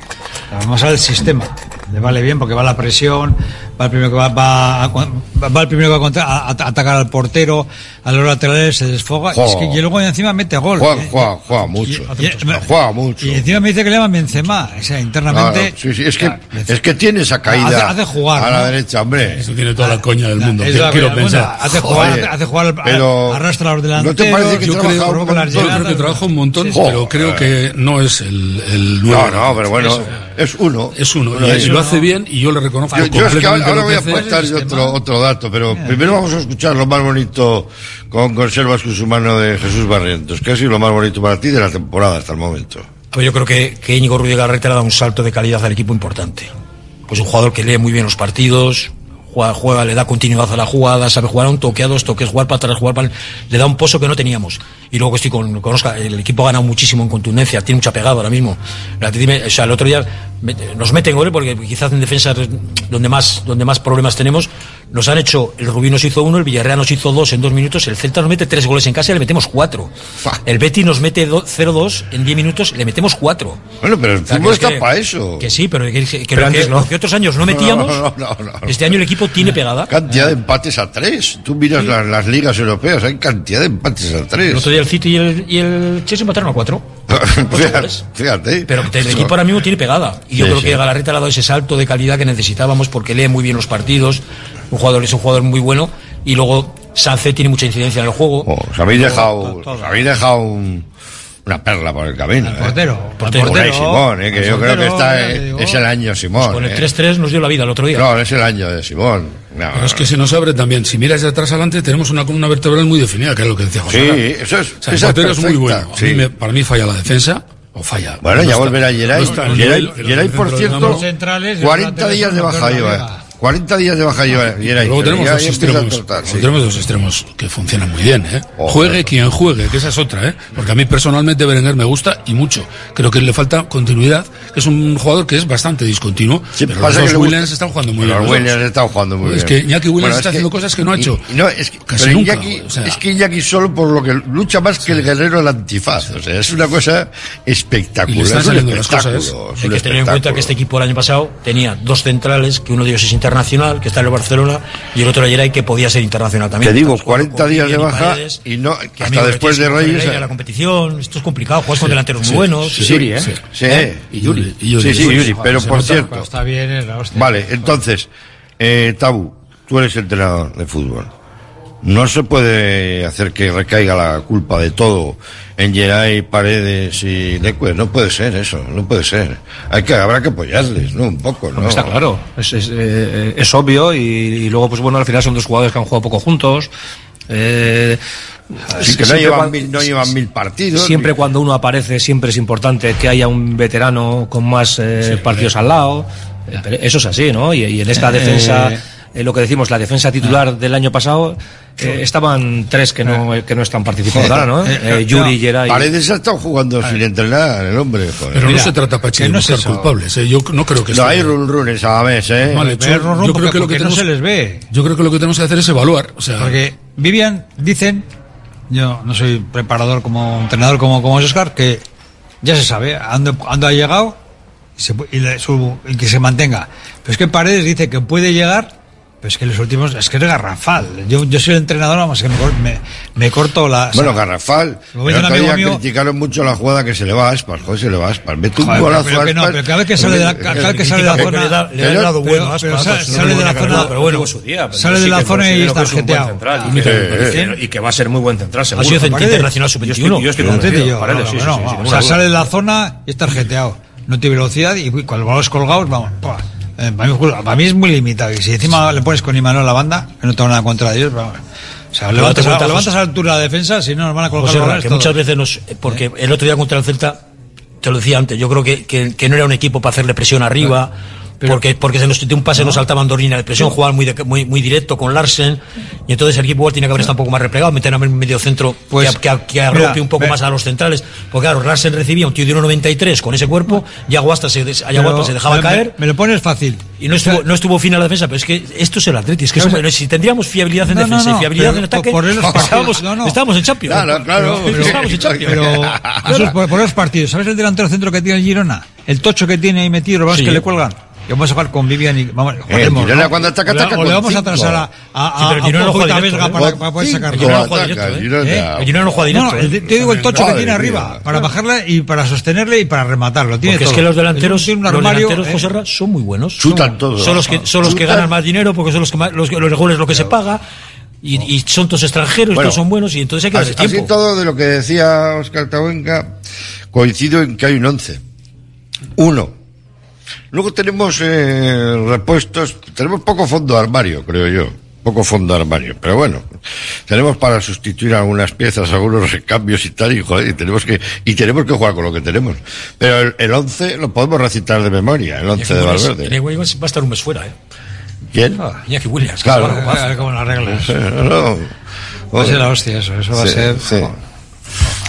Vamos al sistema. Le vale bien porque va la presión, va el primero que va, va, a- va el primero que va a, contra- a- a atacar al portero, a los laterales se desfoga es que, y luego encima mete gol. Juega, ¿eh? juega, juega mucho. Y- juega mucho. Y encima me dice que le llaman Benzema, o sea, internamente. Claro, sí, sí, es que, es que tiene esa caída Hace- hace jugar, a la ¿no? derecha, hombre. Eso tiene toda la coña del mundo. Quiero quiero bueno, pensar. hace jugar, hace, hace jugar, al- pero arrastra a los ¿no delanteros. te parece que yo trabaja creo, un yo creo que trabaja un montón, Joder. pero creo que no es el, el No, nuevo. no, pero bueno, es uno. Es uno, Uno lo hace bien y yo le reconozco Yo, yo es que ahora, voy a aportar otro, otro dato, pero primero vamos a escuchar lo más bonito con Conservas con su mano de Jesús Barrientos, que ha sido lo más bonito para ti de la temporada hasta el momento. A ver, yo creo que, que Íñigo Ruiz Garreta le ha dado un salto de calidad al equipo importante. Pues un jugador que lee muy bien los partidos, juega, juega, le da continuidad a la jugada, sabe jugar a un toque, a dos toques, jugar para atrás, jugar para... Le da un pozo que no teníamos. Y luego que estoy con, con Oscar, el equipo ha ganado muchísimo en contundencia, tiene mucha pegada ahora mismo. O sea, el otro día nos meten goles porque quizás en defensa donde más, donde más problemas tenemos. Nos han hecho, el Rubí nos hizo uno, el Villarreal nos hizo dos en dos minutos, el Celta nos mete tres goles en casa y le metemos cuatro. El Betty nos mete do- 0-2 en diez minutos, le metemos cuatro. Bueno, pero el O sea, fútbol está para eso. Que sí, pero que, que- Pero que, no. que otros años no metíamos, No, no, no, no. este año el equipo tiene pegada. Cantidad de empates a tres. Tú miras las, las ligas europeas, hay cantidad de empates a El tres. otro día el City y el, y el Chelsea empataron a cuatro. fíjate, fíjate. Pero el equipo ahora mismo tiene pegada. Y yo Sí, creo sí. que Galarreta le ha dado ese salto de calidad que necesitábamos porque lee muy bien los partidos. Un jugador es un jugador muy bueno. Y luego Sánchez tiene mucha incidencia en el juego. Os habéis dejado, os habéis dejado un- una perla por el camino. ¿eh? portero. Portero. Unai Simón, ¿eh? que El yo creo que portero, está, eh, digo. es el año Simón. Con el ¿eh? 3-3 nos dio la vida el otro día. No, es el año de Simón. No, Pero es que se nos abre también. Si miras de atrás adelante, tenemos una columna vertebral muy definida, que es lo que decía José. Sí, eso es- O sea, el esa es portero es muy bueno. A sí. mí me- para mí falla la defensa, o falla. Bueno, No ya está- volverá Geray. no Geray, el por cierto, digamos. centrales y los 40 laterales días de baja lleva. 40 días de baja lleva Geray. Luego pero tenemos dos extremos, luego sí. tenemos dos extremos que funcionan muy bien, ¿eh? Juegue quien juegue, que esa es otra, ¿eh? Porque a mí personalmente Berenguer me gusta y mucho. Creo que le falta continuidad, que es un jugador que es bastante discontinuo, pero los pasa que dos Williams están jugando muy Pero bien. los los Williams están jugando muy Es bien. que Iñaki Williams Bueno, está es que- haciendo cosas que no ha hecho. y- y no, es que, casi pero nunca. Iñaki, o sea, es que Iñaki solo por lo que lucha más que el guerrero el antifaz. O sea, es una cosa espectacular. Y le están es saliendo las cosas, es Hay que tener en cuenta que este equipo el año pasado tenía dos centrales, que uno de ellos es internacional, que está en el Barcelona, y el otro ayer hay que podía ser internacional también. Te digo, Estamos jugando 40 con días de baja Paredes, y no, que hasta amigo, después de Reyes. a la competición, esto es complicado, juegas con delanteros muy buenos. Sí, sí, ¿eh? Sí, Y Yuri. Sí, sí, Yuri, pero por nota, cierto. Está bien, hostia. Vale, entonces, eh, Tabu, tú eres entrenador de fútbol. No se puede hacer que recaiga la culpa de todo en Geray, Paredes y Leque. No puede ser eso, no puede ser. Hay que, habrá que apoyarles, ¿no? Un poco, ¿no? Está claro, es, es, eh, es obvio y, y luego, pues bueno, al final son dos jugadores que han jugado poco juntos. Eh, Sí, que no siempre llevan, mil, no llevan mil partidos. Siempre cuando uno aparece, siempre es importante que haya un veterano con más eh, partidos al lado. Pero eso es así, ¿no? Y, y en esta Eh, defensa, eh, lo que decimos, la defensa titular del año pasado, eh, estaban tres que no, que no están participando ahora, ¿no? Eh, Yuri, Geray. Paredes ha estado jugando sin entrenar, el hombre. joder. Pero Mira, no se trata, Pachi, de no es buscar eso. culpables. ¿eh? Yo no creo que No sea- hay run runes a la vez, ¿eh? Mal hecho. Pero ron, ron, Yo creo que lo que no tenemos se les ve. Yo creo que lo que tenemos que hacer es evaluar. O sea, Porque Vivian, dicen, yo no soy preparador como entrenador como, como es Oscar, que ya se sabe, a dónde, a dónde ha llegado y, se pu- y le- su- y que se mantenga. Pero es que Paredes dice que puede llegar, pero es que los últimos, es que es garrafal. Yo, yo soy el entrenador, vamos, que me, me, me corto la... Bueno, Garrafal. Como El otro amigo día mío- criticaron mucho la jugada que se le va a Aspas. Joder, se le va a Aspas. Mete un golazo pero a que no, Aspas. pero cada vez que sale de la, cada vez que sale de la zona, le da- le da el lado bueno a pero Aspas, sale, sale le de la zona, pero bueno, su día, pero sale de la zona y está central, y, y que va a ser muy buen central, seguro. Ha sido Paredes. internacional Yo estoy- sub-21. Yo estoy Pero convencido, tío, Paredes, no, sí, no, sí, eh, para mí es muy limitado. Y si encima le pones con Imanol a la banda, que no tengo nada contra ellos, pero. O sea, levantas, cuenta, a, levantas a la altura de la defensa, si no nos van a colocar José, que muchas veces nos. Eh, porque ¿Eh? el otro día contra el Celta, te lo decía antes, yo creo que, que, que no era un equipo para hacerle presión arriba. Claro pero, porque, porque se nos dio un pase, no. nos saltaban dos líneas de presión, jugaban muy, de, muy, muy directo con Larsen. Y entonces el equipo tiene que haber estado un poco más replegado, meter a un medio centro pues, que, que, que arrope un poco mira. más a los centrales. Porque claro, Larsen recibía un tío de 1.93 con ese cuerpo, y Aguasta se, Ayahuasca se dejaba me, caer. Me, lo pones fácil. Y no estuvo, o sea, no estuvo fin a la defensa, pero es que esto es el Atleti. Es que claro, si tendríamos fiabilidad en no, defensa y fiabilidad pero, en ataque, por, por pues estábamos, estábamos, en Champions. Claro, claro. Pero, estábamos en Champions. Pero, por, por los partidos, ¿sabes el delantero centro que tiene el Girona? El tocho que tiene ahí metido, lo sí. que le cuelgan. Y vamos a jugar con Vivian y vamos, jugaremos, eh, Girona ¿no? cuando ataca, ataca o, le vamos a atrasar a, a, a, sí, pero a, no juega directo, para, ¿eh? para, poder sacarlo. El Girona no juega directo. ¿eh? El ¿Eh? no juega directo. No, eh. te digo el tocho que tiene arriba, para bajarla y para sostenerle y para rematarlo. Tiene porque todo. es que los delanteros, tiene un armario, los delanteros ¿eh? José son muy buenos. Chutan son, todos. Son los que, son los que ganan más dinero porque son los que más, los, los goles lo que se paga. Y, y, son todos extranjeros, bueno, todos son buenos y entonces hay que darse tiempo. Así todo de lo que decía Oscar Tahuenca, coincido en que hay un once. Uno, Luego tenemos eh, repuestos, tenemos poco fondo armario, creo yo, poco fondo armario, pero bueno, tenemos para sustituir algunas piezas, algunos recambios y tal, y, joder, y tenemos que y tenemos que jugar con lo que tenemos. Pero el, 11 lo podemos recitar de memoria, el 11 de Valverde. El va a estar un mes fuera, ¿eh? ¿Quién? Ah, Jackie Williams, claro. A ver cómo lo arreglas. No. Va a ser la hostia eso, eso va a ser...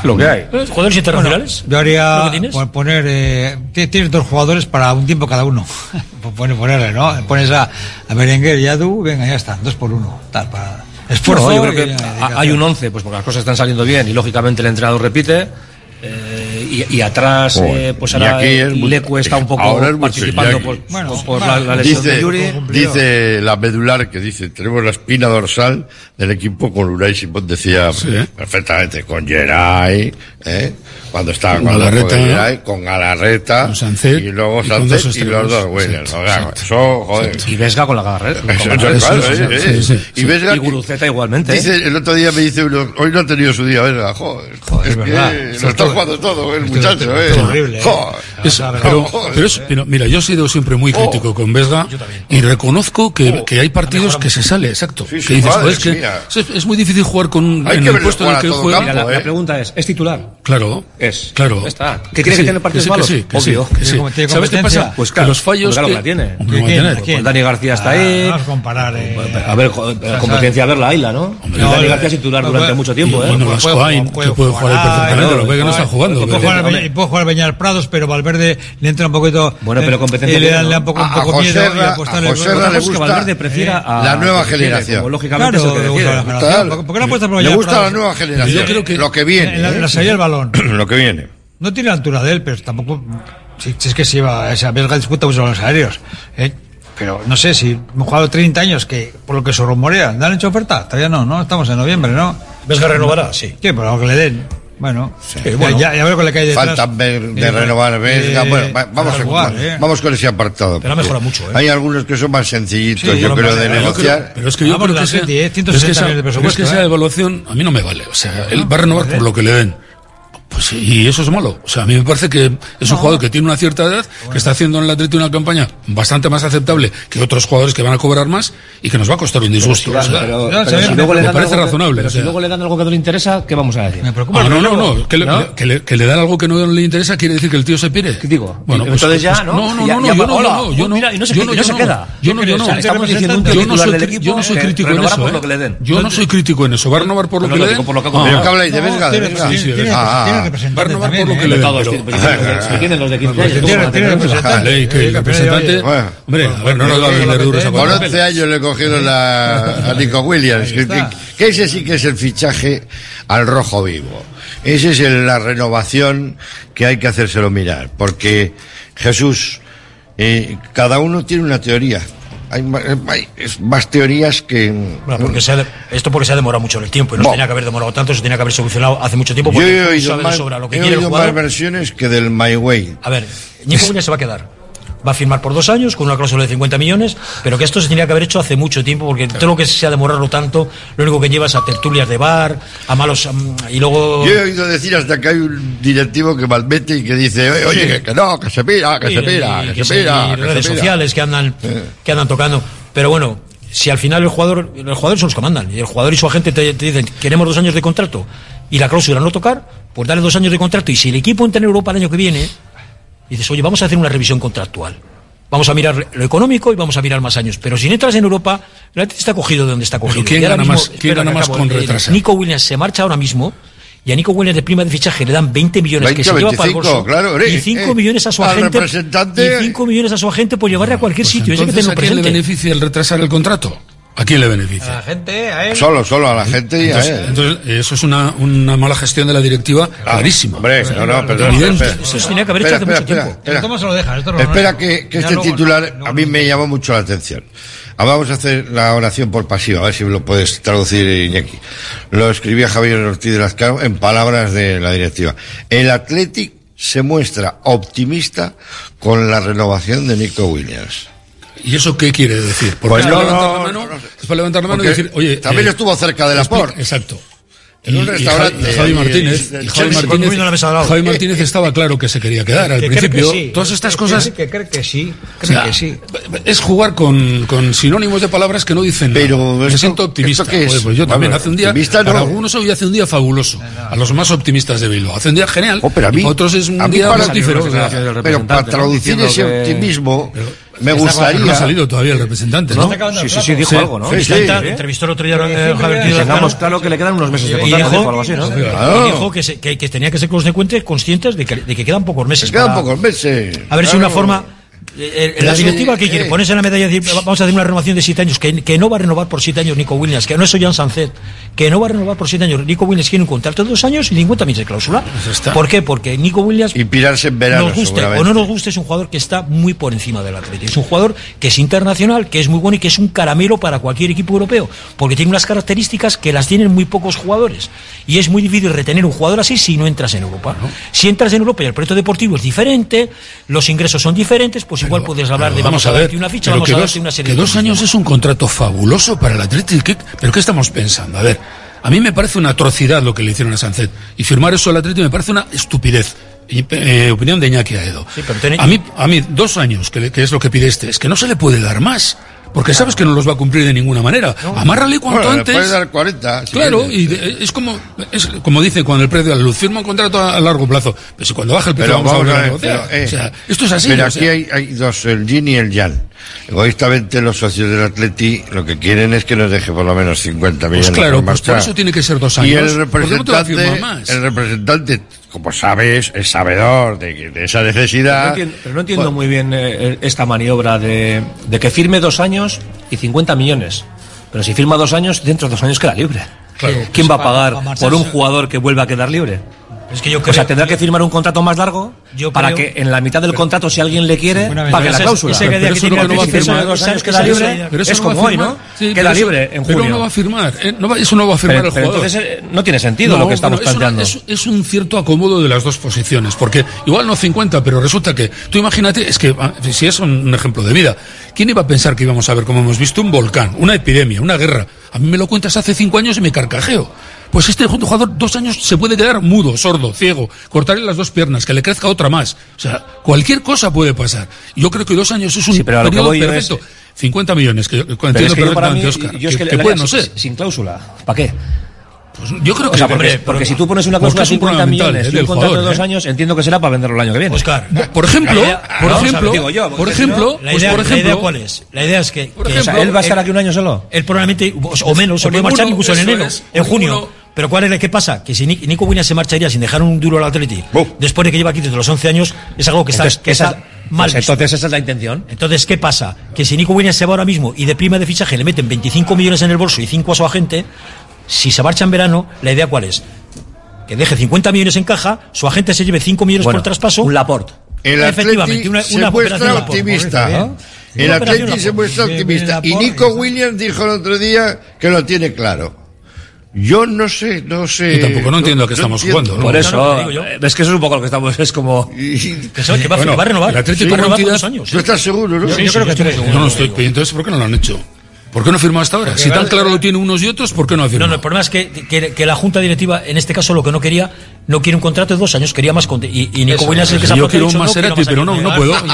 Lo que hay. Eh, ¿Jugadores internacionales? Bueno, yo haría tienes? Pues, poner. Eh, tienes dos jugadores para un tiempo cada uno. Pues poner, ponerle, ¿no? Pones a, a Berenguer y a Du, venga, ya está, dos por uno. Tal, para esfuerzo. No, yo creo que hay un 11, pues porque las cosas están saliendo bien y lógicamente el entrenador repite eh, y, atrás, eh, pues ahora le cuesta un poco es participando por, bueno, la, lesión dice, de Yuri. Dice la medular que dice, tenemos la espina dorsal del equipo con Unai Simón, decía eh, perfectamente, con Geray, cuando estaba con, Alarreta, con, Geray, con Galarreta, con Sancet, y luego Sancet y, y, los dos Williams. Y Vesga con la Galarreta. Y Vesga. Y Guruceta igualmente. El otro día me dice uno, hoy no ha tenido su día Vesga, joder. joder es jugando todo el muchacho, ¿eh? eh. Es horrible. Eh. pero, mira, yo he sido siempre muy oh. crítico oh, con Vesga y reconozco que, oh, que hay partidos que se sale, exacto. Sí, sí, que dices, madre, es, que es, es, muy difícil jugar con en el puesto en el que juega. Campo, mira, la, eh. la, pregunta es, ¿es titular? Claro. Es. Claro. Está. ¿Que tiene que, tener partidos malos? Obvio. ¿Sabes qué pasa? Pues claro, los fallos que la tiene. Dani García está ahí. A comparar. Eh. A ver, competencia a ver la Aila, ¿no? Dani García es titular durante mucho tiempo, ¿eh? Bueno, Lascoain, que puede jugar perfectamente, lo que no está jugando. Puede jugar, Peñal, puede jugar, Peñal Prados, pero Valverde le entra un poquito. Bueno, pero eh, competencia. Eh, le, da, le da, un poco, un poco a miedo José y apostarle. A José el... le gusta que Valverde prefiera eh, a, la nueva generación. Como, lógicamente claro, es el que prefiere. ¿Por qué no apuesta por Le gusta Prados? la nueva generación. Yo creo que lo que viene. En la, en la ¿eh? salida del balón. lo que viene. No tiene la altura de él, pero tampoco. Si, si es que se iba. Esa belga disputa mucho los aéreos. ¿eh? pero no sé si un jugador 30 años que, por lo que se rumorea, ¿le han hecho oferta? Todavía no, ¿no? Estamos en noviembre, ¿no? ¿Vesga renovará? Sí. ¿Qué? Pero que le den. Bueno, sí. Eh, eh, bueno ya, ya, veo con la calle detrás. Falta de, de renovar Vesga. Eh, bueno, vamos, a, jugar, eh. vamos con ese apartado. Pero ha mejorado mucho. Eh. Hay algunos que son más sencillitos, sí, yo creo, de negociar. Pero es que yo creo que, sea, 160 es que esa, de presupuesto, es que esa evaluación a mí no me vale. O sea, él va a renovar por lo que le den. Pues, y eso es malo. O sea, a mí me parece que es un jugador que tiene una cierta edad, bueno. que está haciendo en el Atlético una campaña bastante más aceptable que otros jugadores que van a cobrar más y que nos va a costar un disgusto. Pero, o sea, pero, pero, si me, parece algo, razonable. Pero si o sea. luego le dan algo que no le interesa, ¿qué vamos a decir? Me preocupa. Ah, no, no, no, que le. Que, le, que le, dan algo que no le interesa quiere decir que el tío se pire. ¿Qué digo? Bueno, pues, entonces ya, pues, ¿no? No, no, ya, no, ya, yo, hola, no yo no, yo no. Yo no, yo no. Yo no, yo no. Yo no soy crítico en eso. ¿eh? Yo no soy crítico en eso. Va a renovar por lo que le den. Pero que habláis de Vesga representante no también, por lo que ¿eh? le todos este tienen los de 15 años. Tiene representante. representante. Hombre, a ver, no nos va a vender duros a Por 11 años le cogieron la, a Nico Williams. Que, ese sí que es el fichaje al rojo vivo. Esa es la renovación que hay que hacérselo mirar. Porque, Jesús, eh, cada uno tiene una teoría. Hay, hay más teorías que... Bueno, porque se ha de- esto porque se ha demorado mucho en el tiempo y no Bo. tenía que haber demorado tanto, se tenía que haber solucionado hace mucho tiempo Yo porque he tú oído, más, sobra lo que he oído más versiones que del My Way. A ver, Nico Muñoz se va a quedar va a firmar por dos años con una cláusula de 50 millones, pero que esto se tenía que haber hecho hace mucho tiempo, porque todo lo que se ha demorado tanto, lo único que lleva es a tertulias de bar, a malos. Mm, y luego. Yo he oído decir hasta que hay un directivo que malmete y que dice, oye, que, no, que se pira, que se pira, que, se pira. redes sociales que andan, que andan tocando. Pero bueno, si al final el jugador, los jugadores son los que mandan, y el jugador y su agente te, te, dicen, queremos dos años de contrato, y la cláusula no tocar, pues dale dos años de contrato, y si el equipo entra en Europa el año que viene, y dices, oye, vamos a hacer una revisión contractual. Vamos a mirar lo económico y vamos a mirar más años. Pero si entras en Europa, el Atlético está cogido de donde está cogido. ¿Quién gana mismo, más, ¿quién gana más con retraso? Nico Williams se marcha ahora mismo y a Nico Williams de prima de fichaje le dan 20 millones 20, que se 25, lleva para el bolso claro, eh, y 5 eh, millones a su agente y 5 millones a su agente por llevarle a cualquier pues sitio. Entonces, Ese que ¿a quién le beneficia el retrasar el contrato? ¿A quién le beneficia? A la gente, a él. Solo, solo a la gente y entonces, a él. Entonces, eso es una, una mala gestión de la directiva ah, clarísima. Hombre, no, no, perdón. Eso se tenía que haber espera, hecho hace espera, mucho tiempo. ¿Cómo se lo deja? Esto espera lo que, que este luego, titular no, a mí me llamó mucho la atención. Ahora vamos a hacer la oración por pasiva, a ver si lo puedes traducir, Iñaki. Lo escribía Javier Ortiz de Lascano en palabras de la directiva. El Athletic se muestra optimista con la renovación de Nico Williams. ¿Y eso qué quiere decir? Pues. Es para levantar la mano y decir, oye. También eh, estuvo cerca de la Exacto. En restaurante. Y Javi Martínez. Y Javi Martínez, estaba claro que se quería quedar al principio. Que Todas estas cosas. Que que sí. Cree que sí. Es jugar con, sinónimos de palabras que no dicen Pero. Me siento optimista. Qué es? Pues yo también. Hace un día. No. Algunos hoy hace un día fabuloso. A los más optimistas de Bilbao. Hace un día genial. Oh, pero mí, otros es un día Pero para traducir ese optimismo. Me gustaría. No ha salido todavía el representante, ¿no? Sí, sí, sí, dijo sí. algo, ¿no? Sí, sí, ¿eh? entrevistó el otro día a eh, Javier Tengamos claro que le quedan unos meses de contrato, dijo, o algo así, ¿no? Claro. Y dijo que, se, que, que, tenía que ser consecuentes, conscientes de que, de que quedan pocos meses. Que quedan para... pocos meses. A ver claro. si una forma eh, eh, la directiva que quiere eh. ponerse en la medalla y decir vamos a hacer una renovación de siete años, que, no va a renovar por siete años Nico Williams, que no es Jan Sancet, que no va a renovar por siete años. Nico Williams tiene un contrato de dos años y 50 millones de cláusula. Pues ¿Por qué? Porque Nico Williams. Inspirarse verano. Nos guste o no nos guste, es un jugador que está muy por encima del Atlético. Es un jugador que es internacional, que es muy bueno y que es un caramelo para cualquier equipo europeo, porque tiene unas características que las tienen muy pocos jugadores. Y es muy difícil retener un jugador así si no entras en Europa. Si entras en Europa y el proyecto deportivo es diferente, los ingresos son diferentes, pues igual puedes hablar de vamos, vamos a, ver, una ficha, vamos a darte dos, una serie que dos años es un contrato fabuloso para el Atlético. ¿Pero qué estamos pensando? A ver, a mí me parece una atrocidad lo que le hicieron a Sancet. Y firmar eso al Atlético me parece una estupidez. Eh, opinión de Iñaki Aedo. Sí, pero. A mí, a mí dos años, que, le, que es lo que pide este, es que no se le puede dar más. Porque claro. sabes que no los va a cumplir de ninguna manera. No. Amárrale cuanto bueno, antes. Le puedes dar 40. Si claro, quieres. y de, es como es como dicen cuando el precio de la luz firma un contrato a, a largo plazo. Pero si cuando baja el precio pero vamos, vamos, a, ver, a pero, eh, o sea, eh, esto es así. Pero aquí o sea. hay, hay, dos, el yin y el yang. Egoístamente los socios del Atleti lo que quieren es que nos deje por lo menos 50 pues millones. Pues claro, pues por eso tiene que ser dos años. Y el representante, el representante como sabes, es sabedor de, de esa necesidad. Pero no entiendo, muy bien eh, esta maniobra de, que firme dos años y 50 millones. Pero si firma dos años, dentro de dos años queda libre. ¿Quién pues va a pagar por un jugador que vuelva a quedar libre? O sea, tendrá que firmar un contrato más largo para que en la mitad del contrato, si alguien le quiere, pague la cláusula. Ese, ese que. Dos años queda libre, pero es como no hoy, ¿no? Queda libre en junio. Pero no va a firmar. Eh, no va, eso no va a firmar el jugador. Entonces eh, no tiene sentido lo que estamos planteando. Es, un cierto acomodo de las dos posiciones, porque igual no 50, pero resulta que tú imagínate, es que ah, si es un, un ejemplo de vida, ¿quién iba a pensar que íbamos a ver, como hemos visto, un volcán, una epidemia, una guerra? A mí me lo cuentas hace cinco años y me carcajeo. Pues este jugador dos años se puede quedar mudo, sordo, ciego, cortarle las dos piernas, que le crezca otra más. O sea, cualquier cosa puede pasar. Yo creo que dos años es un sí, perfecto. 50 millones, que, pero entiendo es que yo Oscar, yo es que, que puede no ser. Sin cláusula, ¿para qué? Pues yo creo que. O sea, porque, si tú pones una cláusula de 50 millones eh, y un contrato de dos eh. años, entiendo que será para venderlo el año que viene. Oscar, por ejemplo, por ejemplo, por ejemplo, pues, la idea, la idea cuál es. La idea es que, él va a eh, estar aquí un año solo. Él probablemente o menos se puede incluso en enero, en junio. Pero ¿cuál es la que pasa? Que si Nico Williams se marcharía sin dejar un duro al Atleti, después de que lleva aquí desde los 11 años, es algo que está, mal. Pues entonces esa es la intención. Entonces, ¿qué pasa? Que si Nico Williams se va ahora mismo y de prima de fichaje le meten 25 millones en el bolso y 5 a su agente, si se marcha en verano, ¿la idea cuál es? Que deje 50 millones en caja, su agente se lleve 5 millones bueno, por traspaso. Un Laporte. El Efectivamente, una, se muestra optimista. El Atlético se muestra optimista. Y Nico Williams dijo el otro día que lo tiene claro yo no sé, no sé. Yo tampoco no entiendo no, a qué estamos no jugando. ¿no? Por eso, ves eh, que eso es un poco lo que estamos, es como. Y... Que, sabe, que, va, bueno, que, va, a renovar. El Atlético sí, va a renovar dos años. ¿Tú ¿eh? estás seguro, no? Sí, yo, yo creo que estoy seguro. No, no estoy. Entonces, ¿por qué no lo han hecho? ¿Por qué no firmó hasta ahora? Si tan claro lo tiene unos y otros, ¿por qué no ha firmado? No, no, el problema es que, que, la Junta Directiva, en este caso, lo que no quería, no quiere un contrato de dos años, quería más. Con, y, y Nico Williams es el que se ha Yo quiero un Maserati, pero no, no puedo.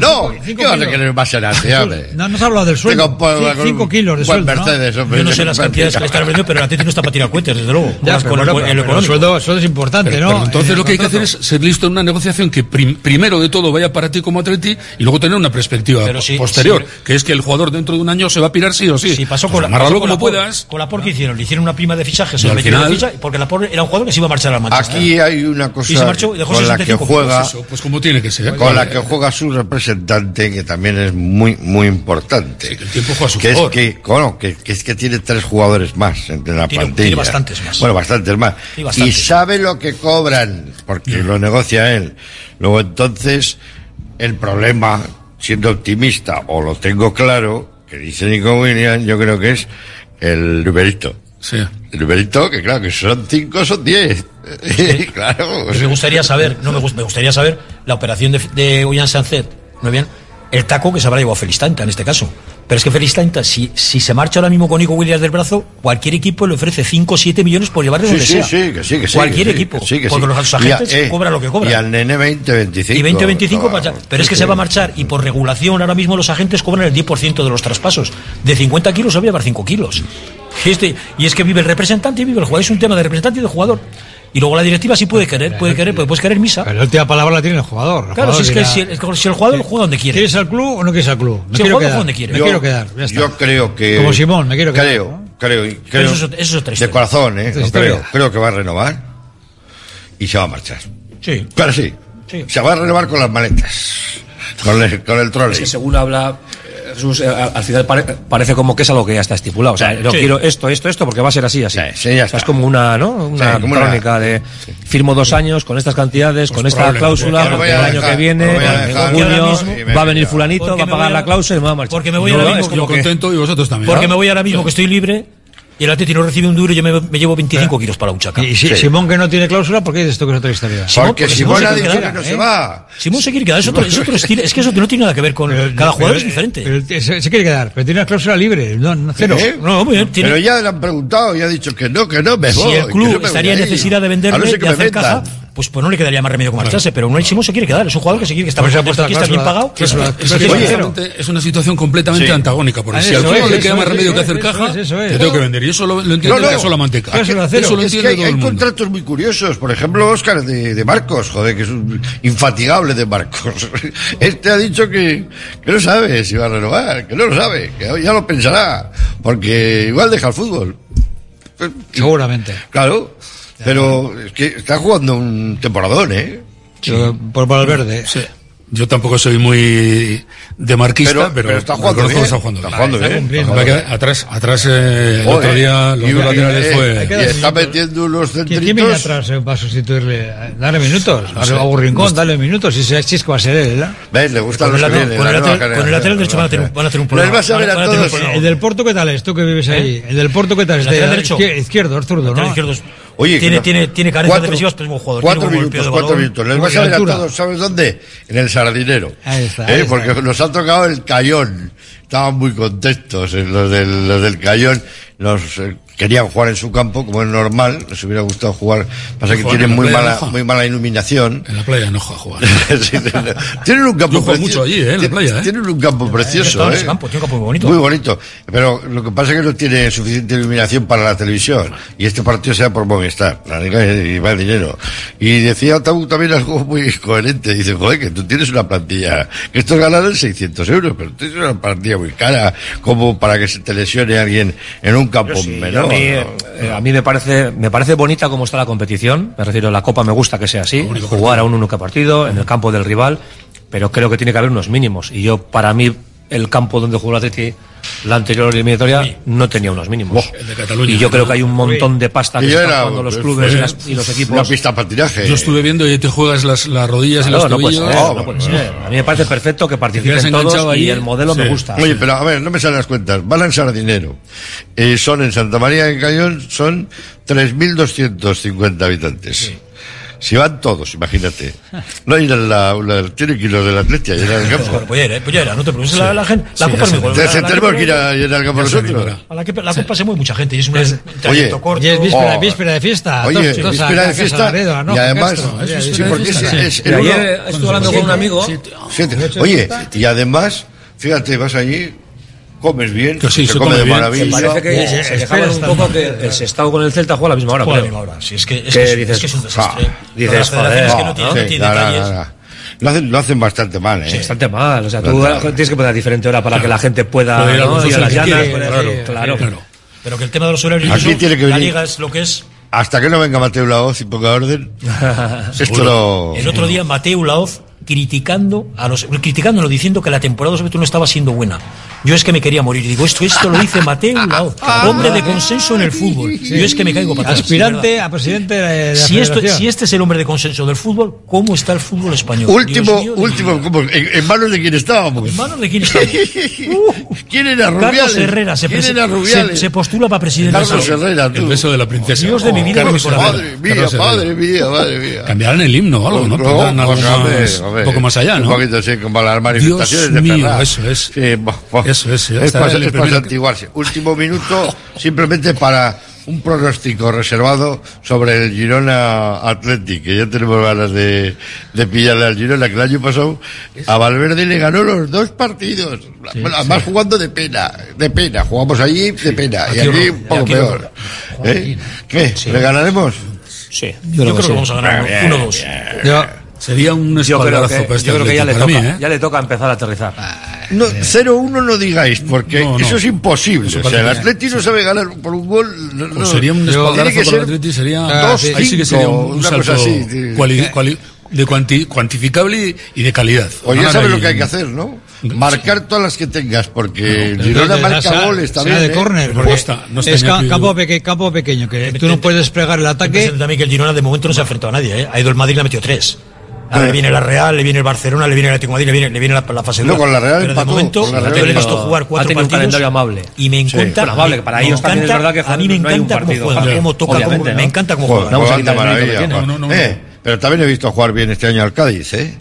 No, ¿qué vas a querer un Maserati? No, no se ha hablado del sueldo. Cinco kilos de sueldo. Mercedes, ¿no? Yo no sé las cantidades que están vendiendo, pero el Atlético no está para tirar cuentas, desde luego. Ya, el, sueldo, es importante, ¿no? entonces lo que hay que hacer es ser listo en una negociación que primero de todo vaya para ti como Atleti y luego tener una perspectiva posterior, que es que el jugador dentro de un año se va a pirarse partido, sí. Sí, pasó pues con pues la, como puedas. Con la POR que hicieron, le hicieron una prima de fichaje, se al final, ficha, porque la POR era un jugador que se iba a marchar al Manchester. Aquí ¿eh? hay una cosa y se marchó, dejó con la que juega, pues, pues, como tiene que ser. ¿eh? Con la que juega su representante, que también es muy, muy importante. Sí, el tiempo juega su que favor. Es que, bueno, que, que, es que tiene tres jugadores más entre la tiene, plantilla. Tiene bastantes más. Bueno, bastantes más. Y, y sabe lo que cobran, porque sí. lo negocia él. Luego entonces, el problema siendo optimista o lo tengo claro, que dice Nico Williams, yo creo que es el numerito. Sí. El numerito, que claro, que son cinco, son diez. Sí. claro. Pues me gustaría saber, no me, gusta me gustaría saber la operación de, de Ollán Sancet, ¿no bien? el taco que se habrá llevado Felistanta en este caso. Pero es que Felistanta, si, si se marcha ahora mismo con Nico Williams del brazo, cualquier equipo le ofrece 5 o 7 millones por llevarle sí, donde sí, sea. Sí, que sí, que sí. Cualquier equipo. Sí, que porque los agentes eh, cobran lo que cobran. Y al nene 20, 25. Y 20, 25 no, para... Pero es que se va a marchar y por regulación ahora mismo los agentes cobran el 10% de los traspasos. De 50 kilos se va a llevar 5 kilos. Este, y es que vive el representante y vive el jugador. Es un tema de representante y de jugador. Y luego la directiva sí puede querer, puede querer, puede, puedes querer misa. Pero la última palabra la tiene el jugador. Claro, si, es que si, el, jugador juega donde quiere. ¿Quieres al club o no quieres al club? Me si quiero el jugador quedar, quiere. Me yo, quiero quedar. Yo creo que. Como Simón, me quiero creo, quedar. Creo, ¿no? creo, creo. Eso, es otra. De corazón, ¿eh? Creo, creo que va a renovar y se va a marchar. Sí. Pero sí. Se va a renovar con las maletas. Con el, con el trolley. Según habla Jesús, eh, al final pare, parece como que es algo que ya está estipulado. O sea, yo sí. quiero esto, esto, esto, porque va a ser así, así. Sí, ya está. Es como una, ¿no? Una sí, crónica de firmo dos años con estas cantidades, con esta cláusula, porque el año que viene, en junio, va a venir fulanito, va a pagar la cláusula y me va a marchar. Porque me voy ahora mismo. Yo contento y vosotros también. Porque me voy ahora mismo que estoy libre y el Atleti no recibe un duro, yo me, llevo 25 eh. kilos para un chaca. Y, si. Simón que no tiene cláusula, ¿por qué dices esto que es otra historia? Simón, porque, Simón, Simón se que no se va. ¿eh? Simón se quiere quedar, es otro, es estilo, es que eso no tiene nada que ver con pero, cada jugador es diferente. Se, quiere quedar, pero tiene una cláusula libre, no, no ¿Eh? No, muy bien, tiene... Pero ya le han preguntado y ha dicho que no, que no me voy. Si el club estaría en necesidad de venderme, y hacer caja, pues, pues no le quedaría más remedio que marcharse, pero Unai Simón se quiere quedar, es un jugador que se que está, bien pagado. Es, una situación completamente antagónica, por si al le queda más remedio que hacer caja, le tengo que vender, y eso lo, entiendo el caso la manteca. Hay contratos muy curiosos, por ejemplo, Oscar de Marcos, joder, que es un infatigable de Marcos. Este ha dicho que, que no sabe si va a renovar, que no lo sabe, que ya lo pensará, porque igual deja el fútbol. Seguramente. Claro. Pero es que está jugando un temporadón, ¿eh? Yo, por Valverde. Sí. Yo tampoco soy muy de marquista, pero, pero, pero está, jugando bien, está jugando. Está jugando bien. Está. Atrás, atrás eh, el otro día los y, dos laterales y, fue... Eh, y está metiendo unos centritos... ¿Quién viene atrás eh, para sustituirle? Dale minutos. No sé, a un rincón, dale minutos. Si se chisco va a ser él, ¿verdad? ¿Ves? Le gusta los que. Con el lateral derecho van a tener un problema. Vas a ver a todos. ¿El del Porto qué tal es? Tú que vives ¿Eh? ahí. ¿El del Porto qué tal es? Este? Izquierdo, zurdo, ¿no? Izquierdo Oye, tiene, no, tiene, tiene carencias defensivas, pero es un jugador. Cuatro tiene minutos, cuatro minutos. Les vas a ver a todos, ¿sabes dónde? En el sardinero. Ahí está, ¿eh? Porque nos ha tocado el cayón. Estaban muy contentos eh, los del, los del cayón. Los eh, querían jugar en su campo, como es normal, les hubiera gustado jugar, pasa que tienen muy mala, muy mala iluminación. En la playa no juega sí, tienen, tienen un campo precioso. mucho allí, ¿eh? en la playa. ¿eh? Tienen un campo eh, precioso. Eh, campo, tiene un campo muy bonito. Muy bonito, pero lo que pasa es que no tiene suficiente iluminación para la televisión, y este partido sea por Movistar, la liga y va el dinero. Y decía Tabú también algo muy coherente, dice, joder, que tú tienes una plantilla, que estos ganaron 600 euros, pero tienes una plantilla muy cara, como para que se te lesione alguien en un campo menor. Eh, a mí me parece, me parece bonita como está la competición. Me refiero a la Copa, me gusta que sea así. Jugar a un único partido en el campo del rival, pero creo que tiene que haber unos mínimos. Y yo, para mí, el campo donde jugó el Atleti la anterior eliminatoria sí. no tenía unos mínimos. Oh. De Cataluña, y yo creo que hay un montón de pasta que y jugando los pues, clubes y, eh, las, y, los equipos. Una pista patinaje. Yo estuve viendo y te juegas las, las rodillas claro, y los no tobillos. Puede ser, oh, no puede ser. A mí me parece perfecto que participen todos ahí. y el modelo sí. me gusta. Oye, pero a ver, no me salen las cuentas. Van a dinero. Eh, son en Santa María de Cayón son 3.250 habitantes. Sí. Si van todos, imagínate. No hay la, la, tiene que ir los del Atletia y al campo. Bueno, pues ya, eh, pues ya, no te preocupes. La, la gente, la sí, copa es muy Tenemos que ir a llenar el campo nosotros. La, que, la copa se mueve mucha gente y es un pues, oye, corto. Oye, es víspera, oh, víspera de fiesta. Oye, Todos, víspera de fiesta. Salaredo, ¿no? Y además, Ayer estuve hablando con un amigo. Oye, y además, fíjate, vas allí comes bien, se, come, de maravilla. Parece que se, un poco que el Sestao con el Celta juega a la misma hora. Es, que, es, dices, un desastre. Joder, no lo hacen, lo hacen bastante mal, ¿eh? Bastante mal. O sea, tú tienes que poner a diferente hora para que la gente pueda ir las llanas. Claro, Pero que el tema de los horarios, Aquí tiene que venir. la lo que es. Hasta que no venga Mateo Laoz y ponga orden. El otro día Mateo Laoz criticando a los criticándolo diciendo que la temporada sobre no estaba siendo buena. Yo es que me quería morir. Digo, esto esto lo dice Mateo Lao, hombre de consenso en el fútbol. Yo es que me caigo para atrás. Aspirante a presidente de la si, esto, si este es el hombre de consenso del fútbol, ¿cómo está el fútbol español? Último, último, ¿En, manos de quién estábamos. En manos de quién estábamos. ¿Quién era Rubiales? Carlos Herrera se, ¿Quién era Rubiales? Se, postula para presidente. Carlos Herrera, tú. El beso de la princesa. Dios de mi vida. Oh, madre mía, madre mía. Cambiarán el himno o algo, ¿no? joder. Un poco más allá, ¿no? Un poquito, sí, como las manifestaciones Dios de mío, eso es. Sí, bueno, eso es. Es para, es para santiguarse. Último minuto, simplemente para un pronóstico reservado sobre el Girona Athletic, que ya tenemos ganas de, de pillarle al Girona, que el año pasado a Valverde le ganó los dos partidos, sí, además sí. jugando de pena, de pena, jugamos allí de pena, y aquí un poco aquí peor. ¿Eh? ¿Qué? ¿Le ganaremos? Sí, yo, creo, yo creo que, que vamos a ganar 1-2. Sería un espaldarazo yo creo que, este yo creo que ya, le toca, ¿eh? ya le toca empezar a aterrizar. Ah, no, eh. 0-1 no digáis, porque eso es imposible. O sea, el Atleti no sabe ganar por un gol. No, pues sería un espaldarazo para el Atleti, sería, dos, ahí sí que sería un, salto así, de cuanti, cuantificable y, de calidad. O ya sabes lo que hay que hacer, ¿no? Marcar todas las que tengas, porque no, Girona marca goles también. Sea de ¿eh? córner, porque es campo, peque campo, pequeño, que tú no puedes plegar el ataque. También que el Girona de momento no se ha enfrentado a nadie, ¿eh? ha ido el Madrid y le ha metido tres. Ahora le viene la Real, le viene el Barcelona, le viene el Atlético le viene, le viene la, la fase no, con la Real Pero de momento, con la Real yo le he visto jugar cuatro partidos. Un amable. Y me encanta. Sí. que A mí me encanta cómo juega, cómo toca, cómo, ¿no? me encanta cómo juega. No, vamos maravilla. Eh, pero también he visto jugar bien este año al Cádiz, ¿eh?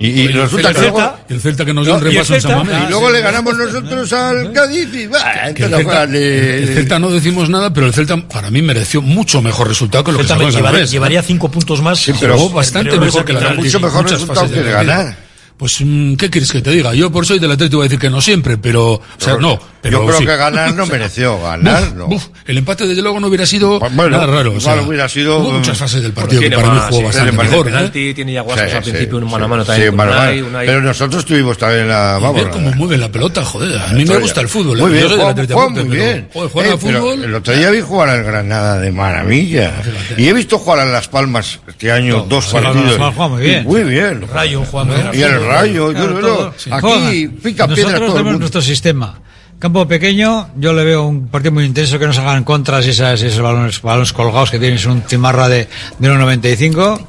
Y, y resulta el que el Celta que nos dio un repaso en San Mamés. Y ah, luego le ganamos nosotros al Cádiz y bah, que el, Celta, el, Celta, no decimos nada, pero el Celta para mí mereció mucho mejor resultado que lo que sacó. Llevaría ¿eh? cinco puntos más. Pero bastante mejor que la Mucho mejor resultado que ganar. Pues, mm, ¿qué quieres que te diga? Yo por soy del Atlético voy a decir que no siempre, pero, o sea, pero, no. Pero yo creo sí. que ganar no mereció, ganar buf, no. Buf, el empate desde luego no hubiera sido bueno, nada raro. O sea, hubiera sido... Hubo muchas fases del partido que para más, mí jugó sí, bastante mejor. ¿eh? Penalti, ¿eh? Tiene yaguascos sí, al principio, un mano a mano también. Mano, Unai, Unai. Pero nosotros tuvimos también la... Vamos, ver cómo ¿eh? mueven la pelota, joder. A mí me gusta el fútbol. ¿eh? Muy bien, juega muy bien. Juega fútbol... El otro día vi jugar al Granada de maravilla. Ah, y he visto jugar a Las Palmas este año dos partidos. Muy bien. Muy bien. Rayo juega muy bien rayos, claro, yo todo, sí. Aquí pica Nosotros todo el mundo. nuestro sistema. Campo pequeño, yo le veo un partido muy intenso que no se hagan contras esas, esos balones, colgados que tienes un cimarra de, de 1,95.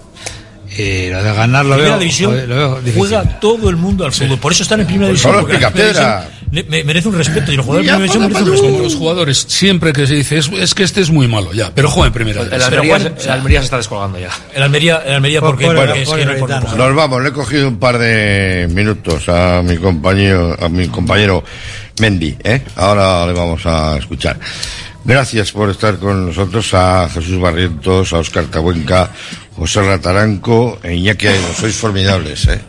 Y lo de ganar lo, veo, lo veo, difícil. Juega todo el mundo al fútbol, por eso están en primera pues división. Son los me, merece un respeto. Y los jugadores, siempre que se dice es, que este es muy malo, ya, pero juega en primera. El, Almería, se está descolgando ya. El Almería, el Almería porque, por, porque por, es por, Nos vamos, le he cogido un par de minutos a mi compañero, a mi compañero Mendy, ¿eh? Ahora le vamos a escuchar. Gracias por estar con nosotros a Jesús Barrientos, a Óscar Tabuenca, José Rataranco e Iñaki Sois formidables, ¿eh?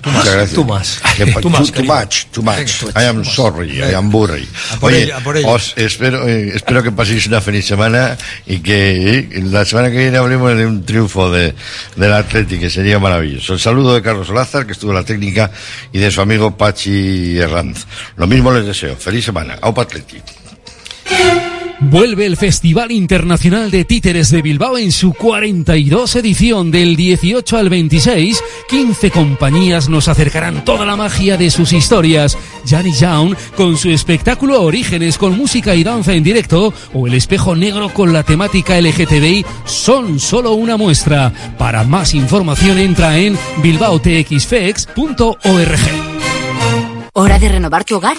Too much. Too much. Too much, too, much, too much. I am sorry, I am burry. Oye, os espero, eh, espero que paséis una feliz semana y que eh, la semana que viene hablemos de un triunfo de, del Atlético, que sería maravilloso. El saludo de Carlos Lázaro, que estuvo en la técnica, y de su amigo Pachi Herranz. Lo mismo les deseo. Feliz semana. Aupa Atlético. Vuelve el Festival Internacional de Títeres de Bilbao en su 42 edición del 18 al 26. 15 compañías nos acercarán toda la magia de sus historias. Janny Young con su espectáculo Orígenes con música y danza en directo o El Espejo Negro con la temática LGTBI son solo una muestra. Para más información entra en bilbaotxfex.org. ¿Hora de renovar tu hogar?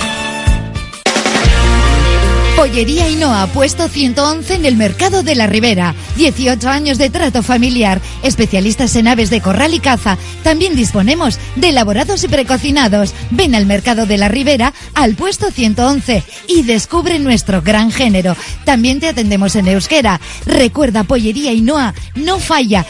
Pollería Hinoa, puesto 111 en el mercado de la Ribera. 18 años de trato familiar. Especialistas en aves de corral y caza. También disponemos de elaborados y precocinados. Ven al mercado de la Ribera, al puesto 111 y descubre nuestro gran género. También te atendemos en euskera. Recuerda, Pollería Hinoa, no falla.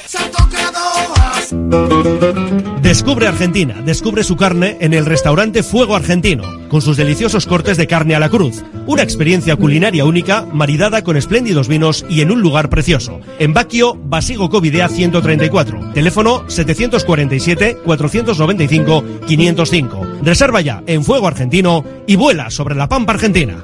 Descubre Argentina, descubre su carne en el restaurante Fuego Argentino, con sus deliciosos cortes de carne a la cruz. Una experiencia culinaria única, maridada con espléndidos vinos y en un lugar precioso. En Baquio, Basigo Covidea 134. Teléfono 747-495-505. Reserva ya en Fuego Argentino y vuela sobre la Pampa Argentina.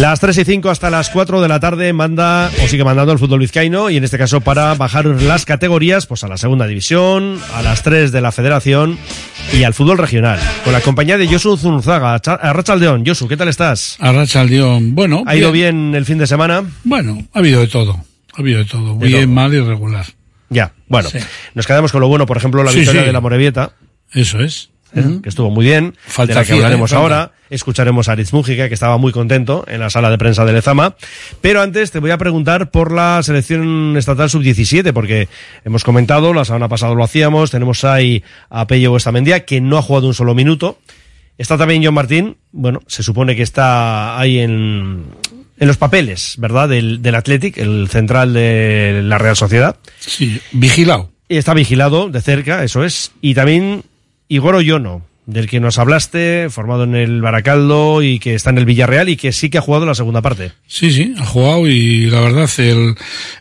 Las 3 y 5 hasta las 4 de la tarde manda o sigue mandando el fútbol vizcaíno y en este caso para bajar las categorías pues a la segunda división, a las 3 de la federación y al fútbol regional. Con la compañía de Josu Zunzaga, Arrachaldeón. Josu, ¿qué tal estás? Arrachaldeón, bueno. ¿Ha ido bien el fin de semana? Bueno, ha habido de todo. Ha habido de todo. De bien, todo. mal y regular. Ya, bueno. Sí. Nos quedamos con lo bueno, por ejemplo, la Sí, victoria sí. de la Morevieta. Eso es. ¿Eh? Que estuvo muy bien, Falta de la que hablaremos ¿eh? Falta. ahora. Escucharemos a Aritz Mújica, que estaba muy contento en la sala de prensa de Lezama. Pero antes te voy a preguntar por la selección estatal sub-17, porque hemos comentado, la semana pasada lo hacíamos, tenemos ahí a Pello Buestamendia, que no ha jugado un solo minuto. Está también John Martín, bueno, se supone que está ahí en, en los papeles, ¿verdad? Del, del Athletic, el central de la Real Sociedad. Sí, vigilado. Está vigilado de cerca, eso es. Y también Igor Oyono, del que nos hablaste, formado en el Baracaldo y que está en el Villarreal y que sí que ha jugado la segunda parte. Sí, sí, ha jugado y la verdad el,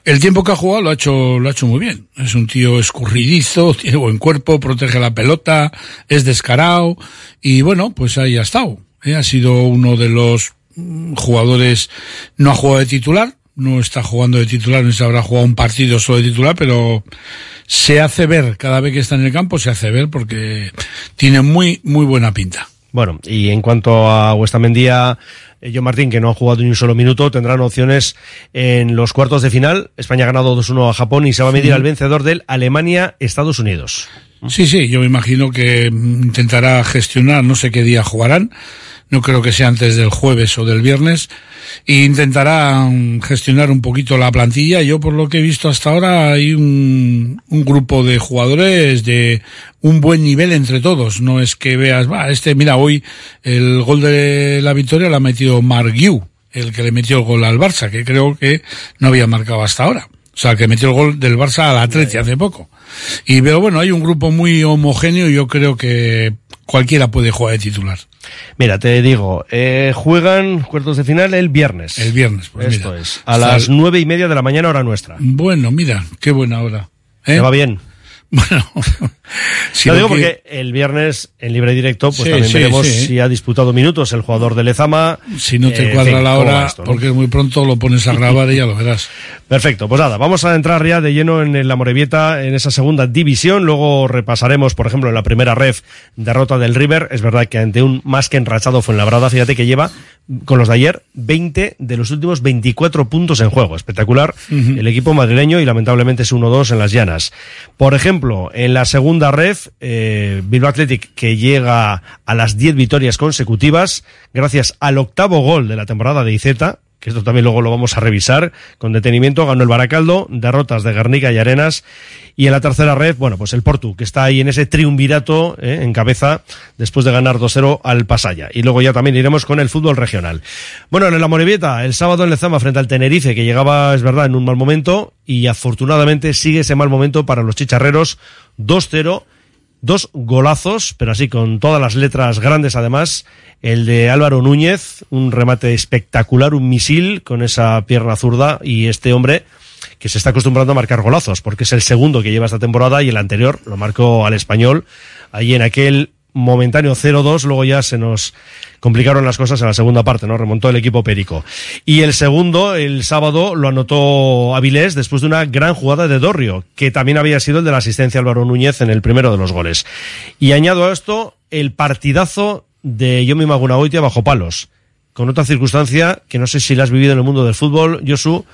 el tiempo que ha jugado lo ha hecho lo ha hecho muy bien. Es un tío escurridizo, tiene buen cuerpo, protege la pelota, es descarado y bueno, pues ahí ha estado. ¿eh? Ha sido uno de los mm, jugadores, no ha jugado de titular, no está jugando de titular, no se habrá jugado un partido solo de titular, pero se hace ver cada vez que está en el campo, se hace ver porque tiene muy, muy buena pinta. Bueno, y en cuanto a Huestamendía, eh, John Martín, que no ha jugado ni un solo minuto, tendrán opciones en los cuartos de final. España ha ganado 2-1 a Japón y se va a medir Sí. al vencedor del Alemania-Estados Unidos. Sí, sí, yo me imagino que mm, intentará gestionar, no sé qué día jugarán, no creo que sea antes del jueves o del viernes, e intentará mm, gestionar un poquito la plantilla. Yo, por lo que he visto hasta ahora, hay un, un grupo de jugadores de un buen nivel entre todos. No es que veas, va, este, mira, hoy el gol de la victoria lo ha metido Mark Yu, el que le metió el gol al Barça, que creo que no había marcado hasta ahora. O sea, que metió el gol del Barça al Atleti hace poco. Y pero bueno, hay un grupo muy homogéneo y yo creo que cualquiera puede jugar de titular. Mira, te digo, eh, juegan cuartos de final el viernes. El viernes, pues Esto mira. es. A las nueve y media de la mañana, hora nuestra. Bueno, mira, qué buena hora. ¿eh? ¿Te va bien? Bueno, lo digo que- porque el viernes en libre directo pues Sí, también sí, veremos sí. si ha disputado minutos el jugador de Lezama. Si no te Eh, cuadra fin, la hora, esto, ¿no? porque muy pronto lo pones a grabar y ya lo verás. Perfecto, pues nada, vamos a entrar ya de lleno en la Morevieta, en esa segunda división. Luego repasaremos, por ejemplo, en la primera ref, derrota del River. Es verdad que ante un más que enrachado fue en la Brada, fíjate que lleva con los de ayer 20 de los últimos 24 puntos en juego. Espectacular el equipo madrileño y lamentablemente es 1-2 en las llanas. Por ejemplo, en la segunda ref, eh, Bilbao Athletic que llega a las 10 victorias consecutivas gracias al octavo gol de la temporada de Izeta, que esto también luego lo vamos a revisar con detenimiento, ganó el Baracaldo, derrotas de Guernica y Arenas, y en la tercera red, bueno, pues el Portu, que está ahí en ese triunvirato eh, en cabeza después de ganar 2-0 al Pasaya. Y luego ya también iremos con el fútbol regional. Bueno, en la Morevieta, el sábado en Lezama frente al Tenerife, que llegaba, es verdad, en un mal momento, y afortunadamente sigue ese mal momento para los chicharreros, 2-0, dos golazos, pero así con todas las letras grandes además. El de Álvaro Núñez, un remate espectacular, un misil con esa pierna zurda y este hombre que se está acostumbrando a marcar golazos, porque es el segundo que lleva esta temporada y el anterior lo marcó al español, ahí en aquel momentáneo 0-2, luego ya se nos complicaron las cosas en la segunda parte, ¿no? Remontó el equipo Perico. Y el segundo, el sábado, lo anotó Avilés después de una gran jugada de Dorrio, que también había sido el de la asistencia Álvaro Núñez en el primero de los goles. Y añado a esto el partidazo de Yomi Magunagoitia bajo palos, con otra circunstancia que no sé si la has vivido en el mundo del fútbol, Josu,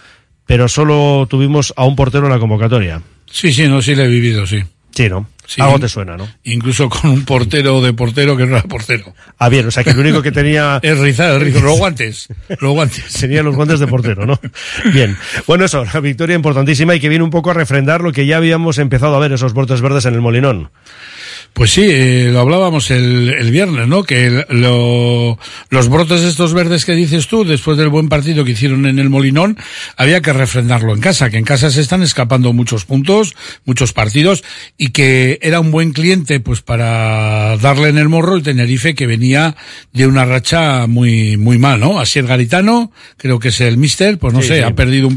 pero solo tuvimos a un portero en la convocatoria. Sí, sí, no, sí lo he vivido, sí. Sí, ¿no? Sí. Algo te suena, ¿no? Incluso con un portero de portero que no era portero. Ah, bien, o sea que el único que tenía... Es rizar, el rizo, los guantes, los guantes. Tenía los guantes de portero, ¿no? Bien. Bueno, eso, una victoria importantísima y que viene un poco a refrendar lo que ya habíamos empezado a ver, esos brotes verdes en el Molinón. Pues sí, eh, lo hablábamos el, el viernes, ¿no? Que el- lo- los brotes estos verdes que dices tú, después del buen partido que hicieron en el Molinón, había que refrendarlo en casa, que en casa se están escapando muchos puntos, muchos partidos, y que era un buen cliente, pues para darle en el morro el Tenerife que venía de una racha muy, muy mal, ¿no? Así el Garitano, creo que es el mister, pues no Sí, sé, sí. ha perdido un